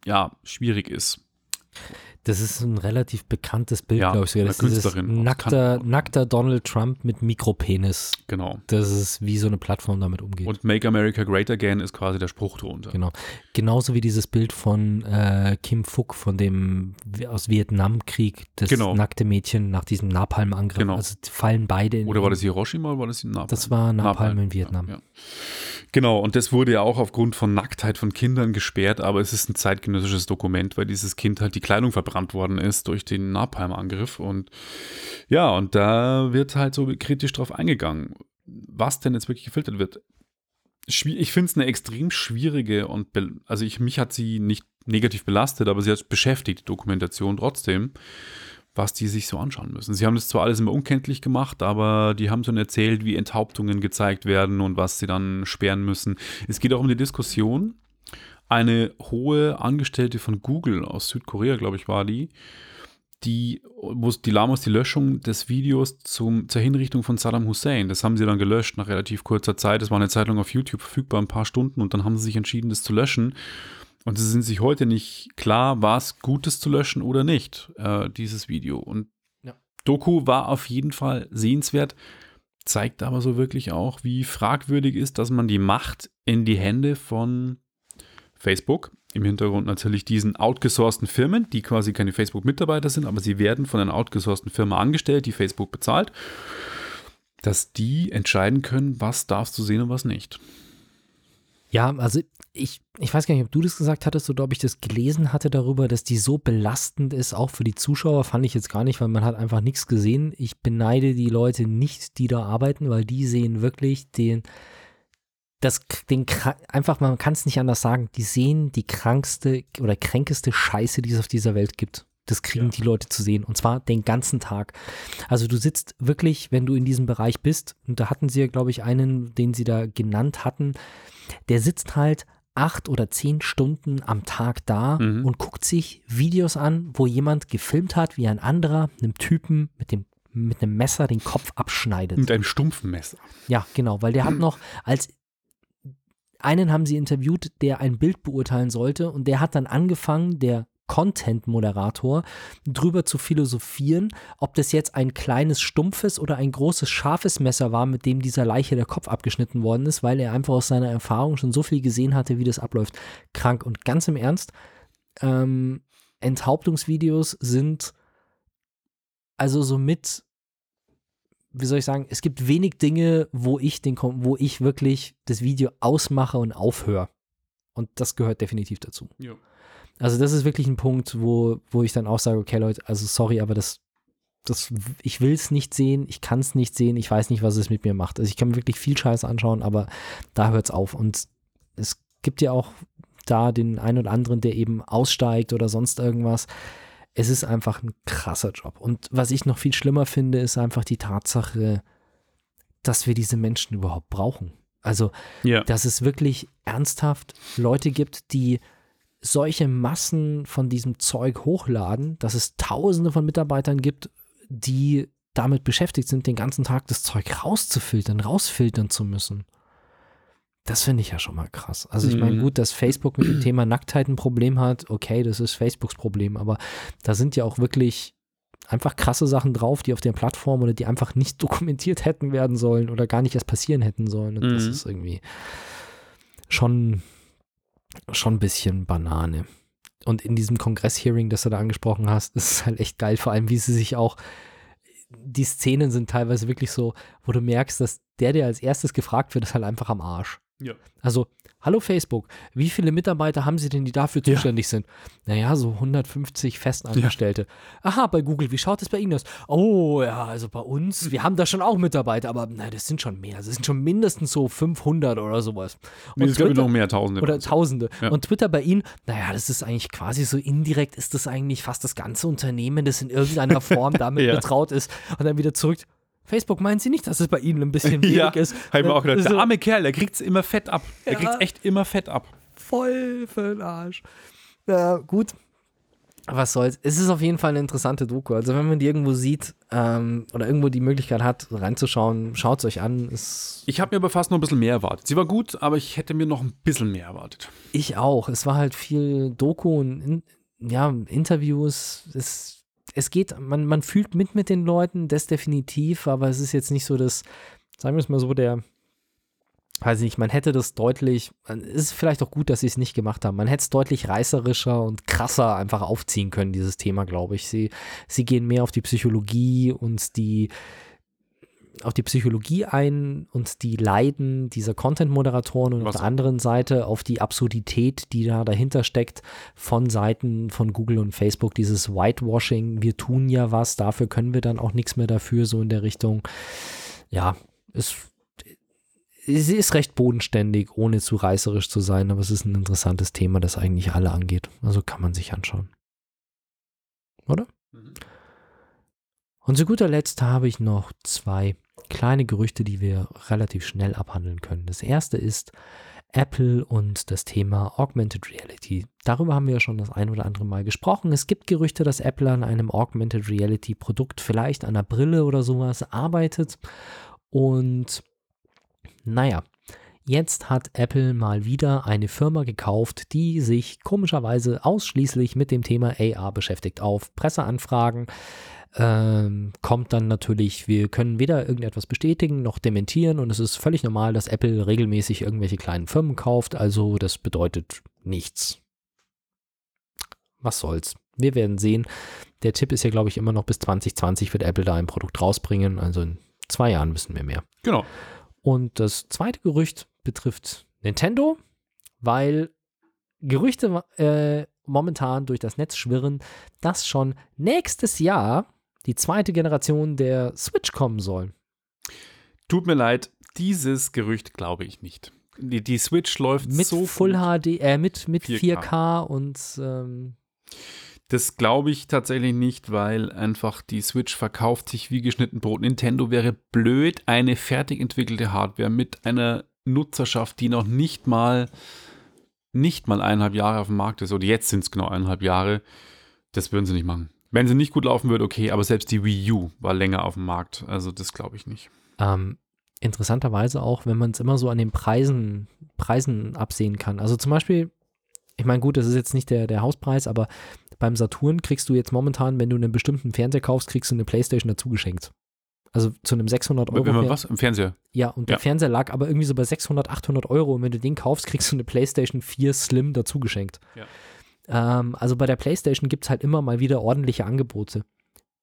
ja schwierig ist. Das ist ein relativ bekanntes Bild, Ja, glaube ich. sogar. Das ist dieses nackter, nackter Donald Trump mit Mikropenis. Genau. Das ist, wie so eine Plattform damit umgeht. Und Make America Great Again ist quasi der Spruch drunter. Genau. Genauso wie dieses Bild von äh, Kim Phuc, von dem aus Vietnamkrieg, das Genau. nackte Mädchen nach diesem Napalm-Angriff. Genau. Also fallen beide in. Oder war das Hiroshima oder war das in Napalm? Das war Napalm in Vietnam. Ja, ja. Genau, und das wurde ja auch aufgrund von Nacktheit von Kindern gesperrt, aber es ist ein zeitgenössisches Dokument, weil dieses Kind halt die Kleidung verbrannt worden ist durch den Napalm-Angriff. Und ja, und da wird halt so kritisch drauf eingegangen, was denn jetzt wirklich gefiltert wird. Ich finde es eine extrem schwierige und, also ich, mich hat sie nicht negativ belastet, aber sie hat beschäftigt, die Dokumentation trotzdem was die sich so anschauen müssen. Sie haben das zwar alles immer unkenntlich gemacht, aber die haben schon erzählt, wie Enthauptungen gezeigt werden und was sie dann sperren müssen. Es geht auch um die Diskussion. Eine hohe Angestellte von Google aus Südkorea, glaube ich, war die, die, wo es- die Lamos die Löschung des Videos zum, zur Hinrichtung von Saddam Hussein. Das haben sie dann gelöscht nach relativ kurzer Zeit. Das war eine Zeit lang auf YouTube verfügbar, ein paar Stunden, und dann haben sie sich entschieden, das zu löschen. Und sie sind sich heute nicht klar, war es Gutes zu löschen oder nicht, äh, dieses Video. Und Ja. Doku war auf jeden Fall sehenswert, zeigt aber so wirklich auch, wie fragwürdig ist, dass man die Macht in die Hände von Facebook, im Hintergrund natürlich diesen outgesourcten Firmen, die quasi keine Facebook-Mitarbeiter sind, aber sie werden von einer outgesourcten Firma angestellt, die Facebook bezahlt, dass die entscheiden können, was darfst du sehen und was nicht. Ja, also ich, ich weiß gar nicht, ob du das gesagt hattest oder ob ich das gelesen hatte darüber, dass die so belastend ist, auch für die Zuschauer, fand ich jetzt gar nicht, weil man hat einfach nichts gesehen. Ich beneide die Leute nicht, die da arbeiten, weil die sehen wirklich den, das, den, einfach, man kann es nicht anders sagen, die sehen die krankste oder kränkeste Scheiße, die es auf dieser Welt gibt. Das kriegen Ja. die Leute zu sehen und zwar den ganzen Tag. Also du sitzt wirklich, wenn du in diesem Bereich bist, und da hatten sie ja, glaube ich, einen, den sie da genannt hatten, der sitzt halt acht oder zehn Stunden am Tag da Mhm. und guckt sich Videos an, wo jemand gefilmt hat, wie ein anderer einem Typen mit dem mit einem Messer den Kopf abschneidet. Mit einem stumpfen Messer. Ja, genau, weil der hat noch als einen haben sie interviewt, der ein Bild beurteilen sollte und der hat dann angefangen, der Content-Moderator, drüber zu philosophieren, ob das jetzt ein kleines stumpfes oder ein großes scharfes Messer war, mit dem dieser Leiche der Kopf abgeschnitten worden ist, weil er einfach aus seiner Erfahrung schon so viel gesehen hatte, wie das abläuft. Krank und ganz im Ernst, ähm, Enthauptungsvideos sind also somit wie soll ich sagen, es gibt wenig Dinge, wo ich den, wo ich wirklich das Video ausmache und aufhöre. Und das gehört definitiv dazu. Ja. Also das ist wirklich ein Punkt, wo, wo ich dann auch sage, okay Leute, also sorry, aber das, das, ich will es nicht sehen, ich kann es nicht sehen, ich weiß nicht, was es mit mir macht. Also ich kann mir wirklich viel Scheiß anschauen, aber da hört es auf. Und es gibt ja auch da den einen oder anderen, der eben aussteigt oder sonst irgendwas. Es ist einfach ein krasser Job. Und was ich noch viel schlimmer finde, ist einfach die Tatsache, dass wir diese Menschen überhaupt brauchen. Also Ja. dass es wirklich ernsthaft Leute gibt, die solche Massen von diesem Zeug hochladen, dass es tausende von Mitarbeitern gibt, die damit beschäftigt sind, den ganzen Tag das Zeug rauszufiltern, rausfiltern zu müssen. Das finde ich ja schon mal krass. Also ich meine, Mhm. gut, dass Facebook mit dem Thema Nacktheit ein Problem hat, okay, das ist Facebooks Problem, aber da sind ja auch wirklich einfach krasse Sachen drauf, die auf der Plattform oder die einfach nicht dokumentiert hätten werden sollen oder gar nicht erst passieren hätten sollen. Und das Mhm. ist irgendwie schon, schon ein bisschen Banane. Und in diesem Kongress-Hearing, das du da angesprochen hast, ist es halt echt geil, vor allem wie sie sich auch, die Szenen sind teilweise wirklich so, wo du merkst, dass der, der als erstes gefragt wird, ist halt einfach am Arsch. Ja. Also, hallo Facebook, wie viele Mitarbeiter haben Sie denn, die dafür Ja. zuständig sind? Naja, so 150 Festangestellte. Aha, bei Google, wie schaut es bei Ihnen aus? Oh, ja, also bei uns, wir haben da schon auch Mitarbeiter, aber na, das sind schon mehr. Das sind schon mindestens so 500 oder sowas. Nee, Und es gibt noch mehr Tausende. oder Tausende. Ja. Und Twitter bei Ihnen, naja, das ist eigentlich quasi so indirekt, ist das eigentlich fast das ganze Unternehmen, das in irgendeiner Form damit Ja. betraut ist. Und dann wieder zurück. Facebook meinen Sie nicht, dass es bei Ihnen ein bisschen wenig ja, ist? hab ich mir auch gedacht, So der arme Kerl, der kriegt's immer fett ab. Der Ja. kriegt's echt immer fett ab. voll für den Arsch. Ja, gut. Was soll's. Es ist auf jeden Fall eine interessante Doku. Also wenn man die irgendwo sieht ähm, oder irgendwo die Möglichkeit hat, reinzuschauen, schaut es euch an. Es, Ich habe mir aber fast noch ein bisschen mehr erwartet. Sie war gut, aber ich hätte mir noch ein bisschen mehr erwartet. ich auch. Es war halt viel Doku und in, ja, Interviews, es, es geht, man, man fühlt mit mit den Leuten, das definitiv, aber es ist jetzt nicht so das, sagen wir es mal so, der, weiß ich nicht, man hätte das deutlich, es ist vielleicht auch gut, dass sie es nicht gemacht haben. Man hätte es deutlich reißerischer und krasser einfach aufziehen können, dieses Thema, glaube ich. Sie, sie gehen mehr auf die Psychologie und die, auf die Psychologie ein und die Leiden dieser Content-Moderatoren und Was? auf der anderen Seite auf die Absurdität, die da dahinter steckt, von Seiten von Google und Facebook, dieses Whitewashing, wir tun ja was, dafür können wir dann auch nichts mehr dafür, so in der Richtung. Ja, es, sie ist recht bodenständig, ohne zu reißerisch zu sein, aber es ist ein interessantes Thema, das eigentlich alle angeht. Also kann man sich anschauen. Oder? Und zu guter Letzt habe ich noch zwei kleine Gerüchte, die wir relativ schnell abhandeln können. Das erste ist Apple und das Thema Augmented Reality. Darüber haben wir ja schon das ein oder andere Mal gesprochen. Es gibt Gerüchte, dass Apple an einem Augmented Reality Produkt, vielleicht an einer Brille oder sowas, arbeitet. Und naja, jetzt hat Apple mal wieder eine Firma gekauft, die sich komischerweise ausschließlich mit dem Thema AR beschäftigt. Auf Presseanfragen ähm, kommt dann natürlich, wir können weder irgendetwas bestätigen noch dementieren und es ist völlig normal, dass Apple regelmäßig irgendwelche kleinen Firmen kauft, also das bedeutet nichts. Was soll's? Wir werden sehen. Der Tipp ist ja, glaube ich, immer noch bis 2020 wird Apple da ein Produkt rausbringen, also in zwei Jahren wissen wir mehr. Genau. Und das zweite Gerücht betrifft Nintendo, weil Gerüchte äh, momentan durch das Netz schwirren, dass schon nächstes Jahr die zweite Generation der Switch kommen soll. Tut mir leid, dieses Gerücht glaube ich nicht. Die, die Switch läuft Mit so Full gut. HD, äh, mit, mit 4K, 4K. und ähm, Das glaube ich tatsächlich nicht, weil einfach die Switch verkauft sich wie geschnitten Brot. Nintendo wäre blöd, eine fertig entwickelte Hardware mit einer Nutzerschaft, die noch nicht mal nicht mal eineinhalb Jahre auf dem Markt ist, oder jetzt sind es genau eineinhalb Jahre, das würden sie nicht machen. Wenn sie nicht gut laufen würde, okay, aber selbst die Wii U war länger auf dem Markt, also das glaube ich nicht. ähm, interessanterweise auch, wenn man es immer so an den Preisen, Preisen absehen kann. Also zum Beispiel, ich meine, gut, das ist jetzt nicht der, der Hauspreis, aber beim Saturn kriegst du jetzt momentan, wenn du einen bestimmten Fernseher kaufst, kriegst du eine Playstation dazu geschenkt. Also zu einem 600 Euro. Wenn man was im Fernseher? Ja, und der Ja. Fernseher lag aber irgendwie so bei 600, 800 Euro und wenn du den kaufst, kriegst du eine PlayStation 4 Slim dazu geschenkt. Ähm, also bei der PlayStation gibt es halt immer mal wieder ordentliche Angebote.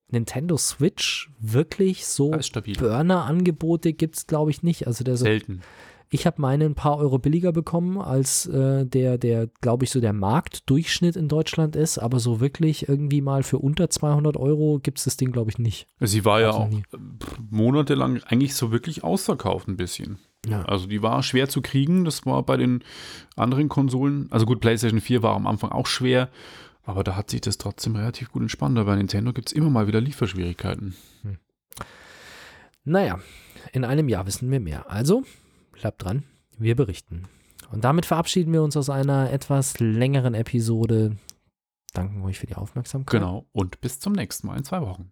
Nintendo Switch wirklich so. Burner-Angebote gibt es, glaube ich, nicht. Also der so, Selten. ich habe meine ein paar Euro billiger bekommen, als äh, der, der, glaube ich, so der Marktdurchschnitt in Deutschland ist, aber so wirklich irgendwie mal für unter 200 Euro gibt es das Ding, glaube ich, nicht. Sie war ja Gab's noch auch nie. äh, monatelang eigentlich so wirklich ausverkauft ein bisschen. Ja. Also die war schwer zu kriegen. Das war bei den anderen Konsolen. Also gut, PlayStation 4 war am Anfang auch schwer, aber da hat sich das trotzdem relativ gut entspannt. Aber bei Nintendo gibt es immer mal wieder Lieferschwierigkeiten. Naja, in einem Jahr wissen wir mehr. Also, bleibt dran, wir berichten. Und damit verabschieden wir uns aus einer etwas längeren Episode. Danken euch für die Aufmerksamkeit. Genau. Und bis zum nächsten Mal in zwei Wochen.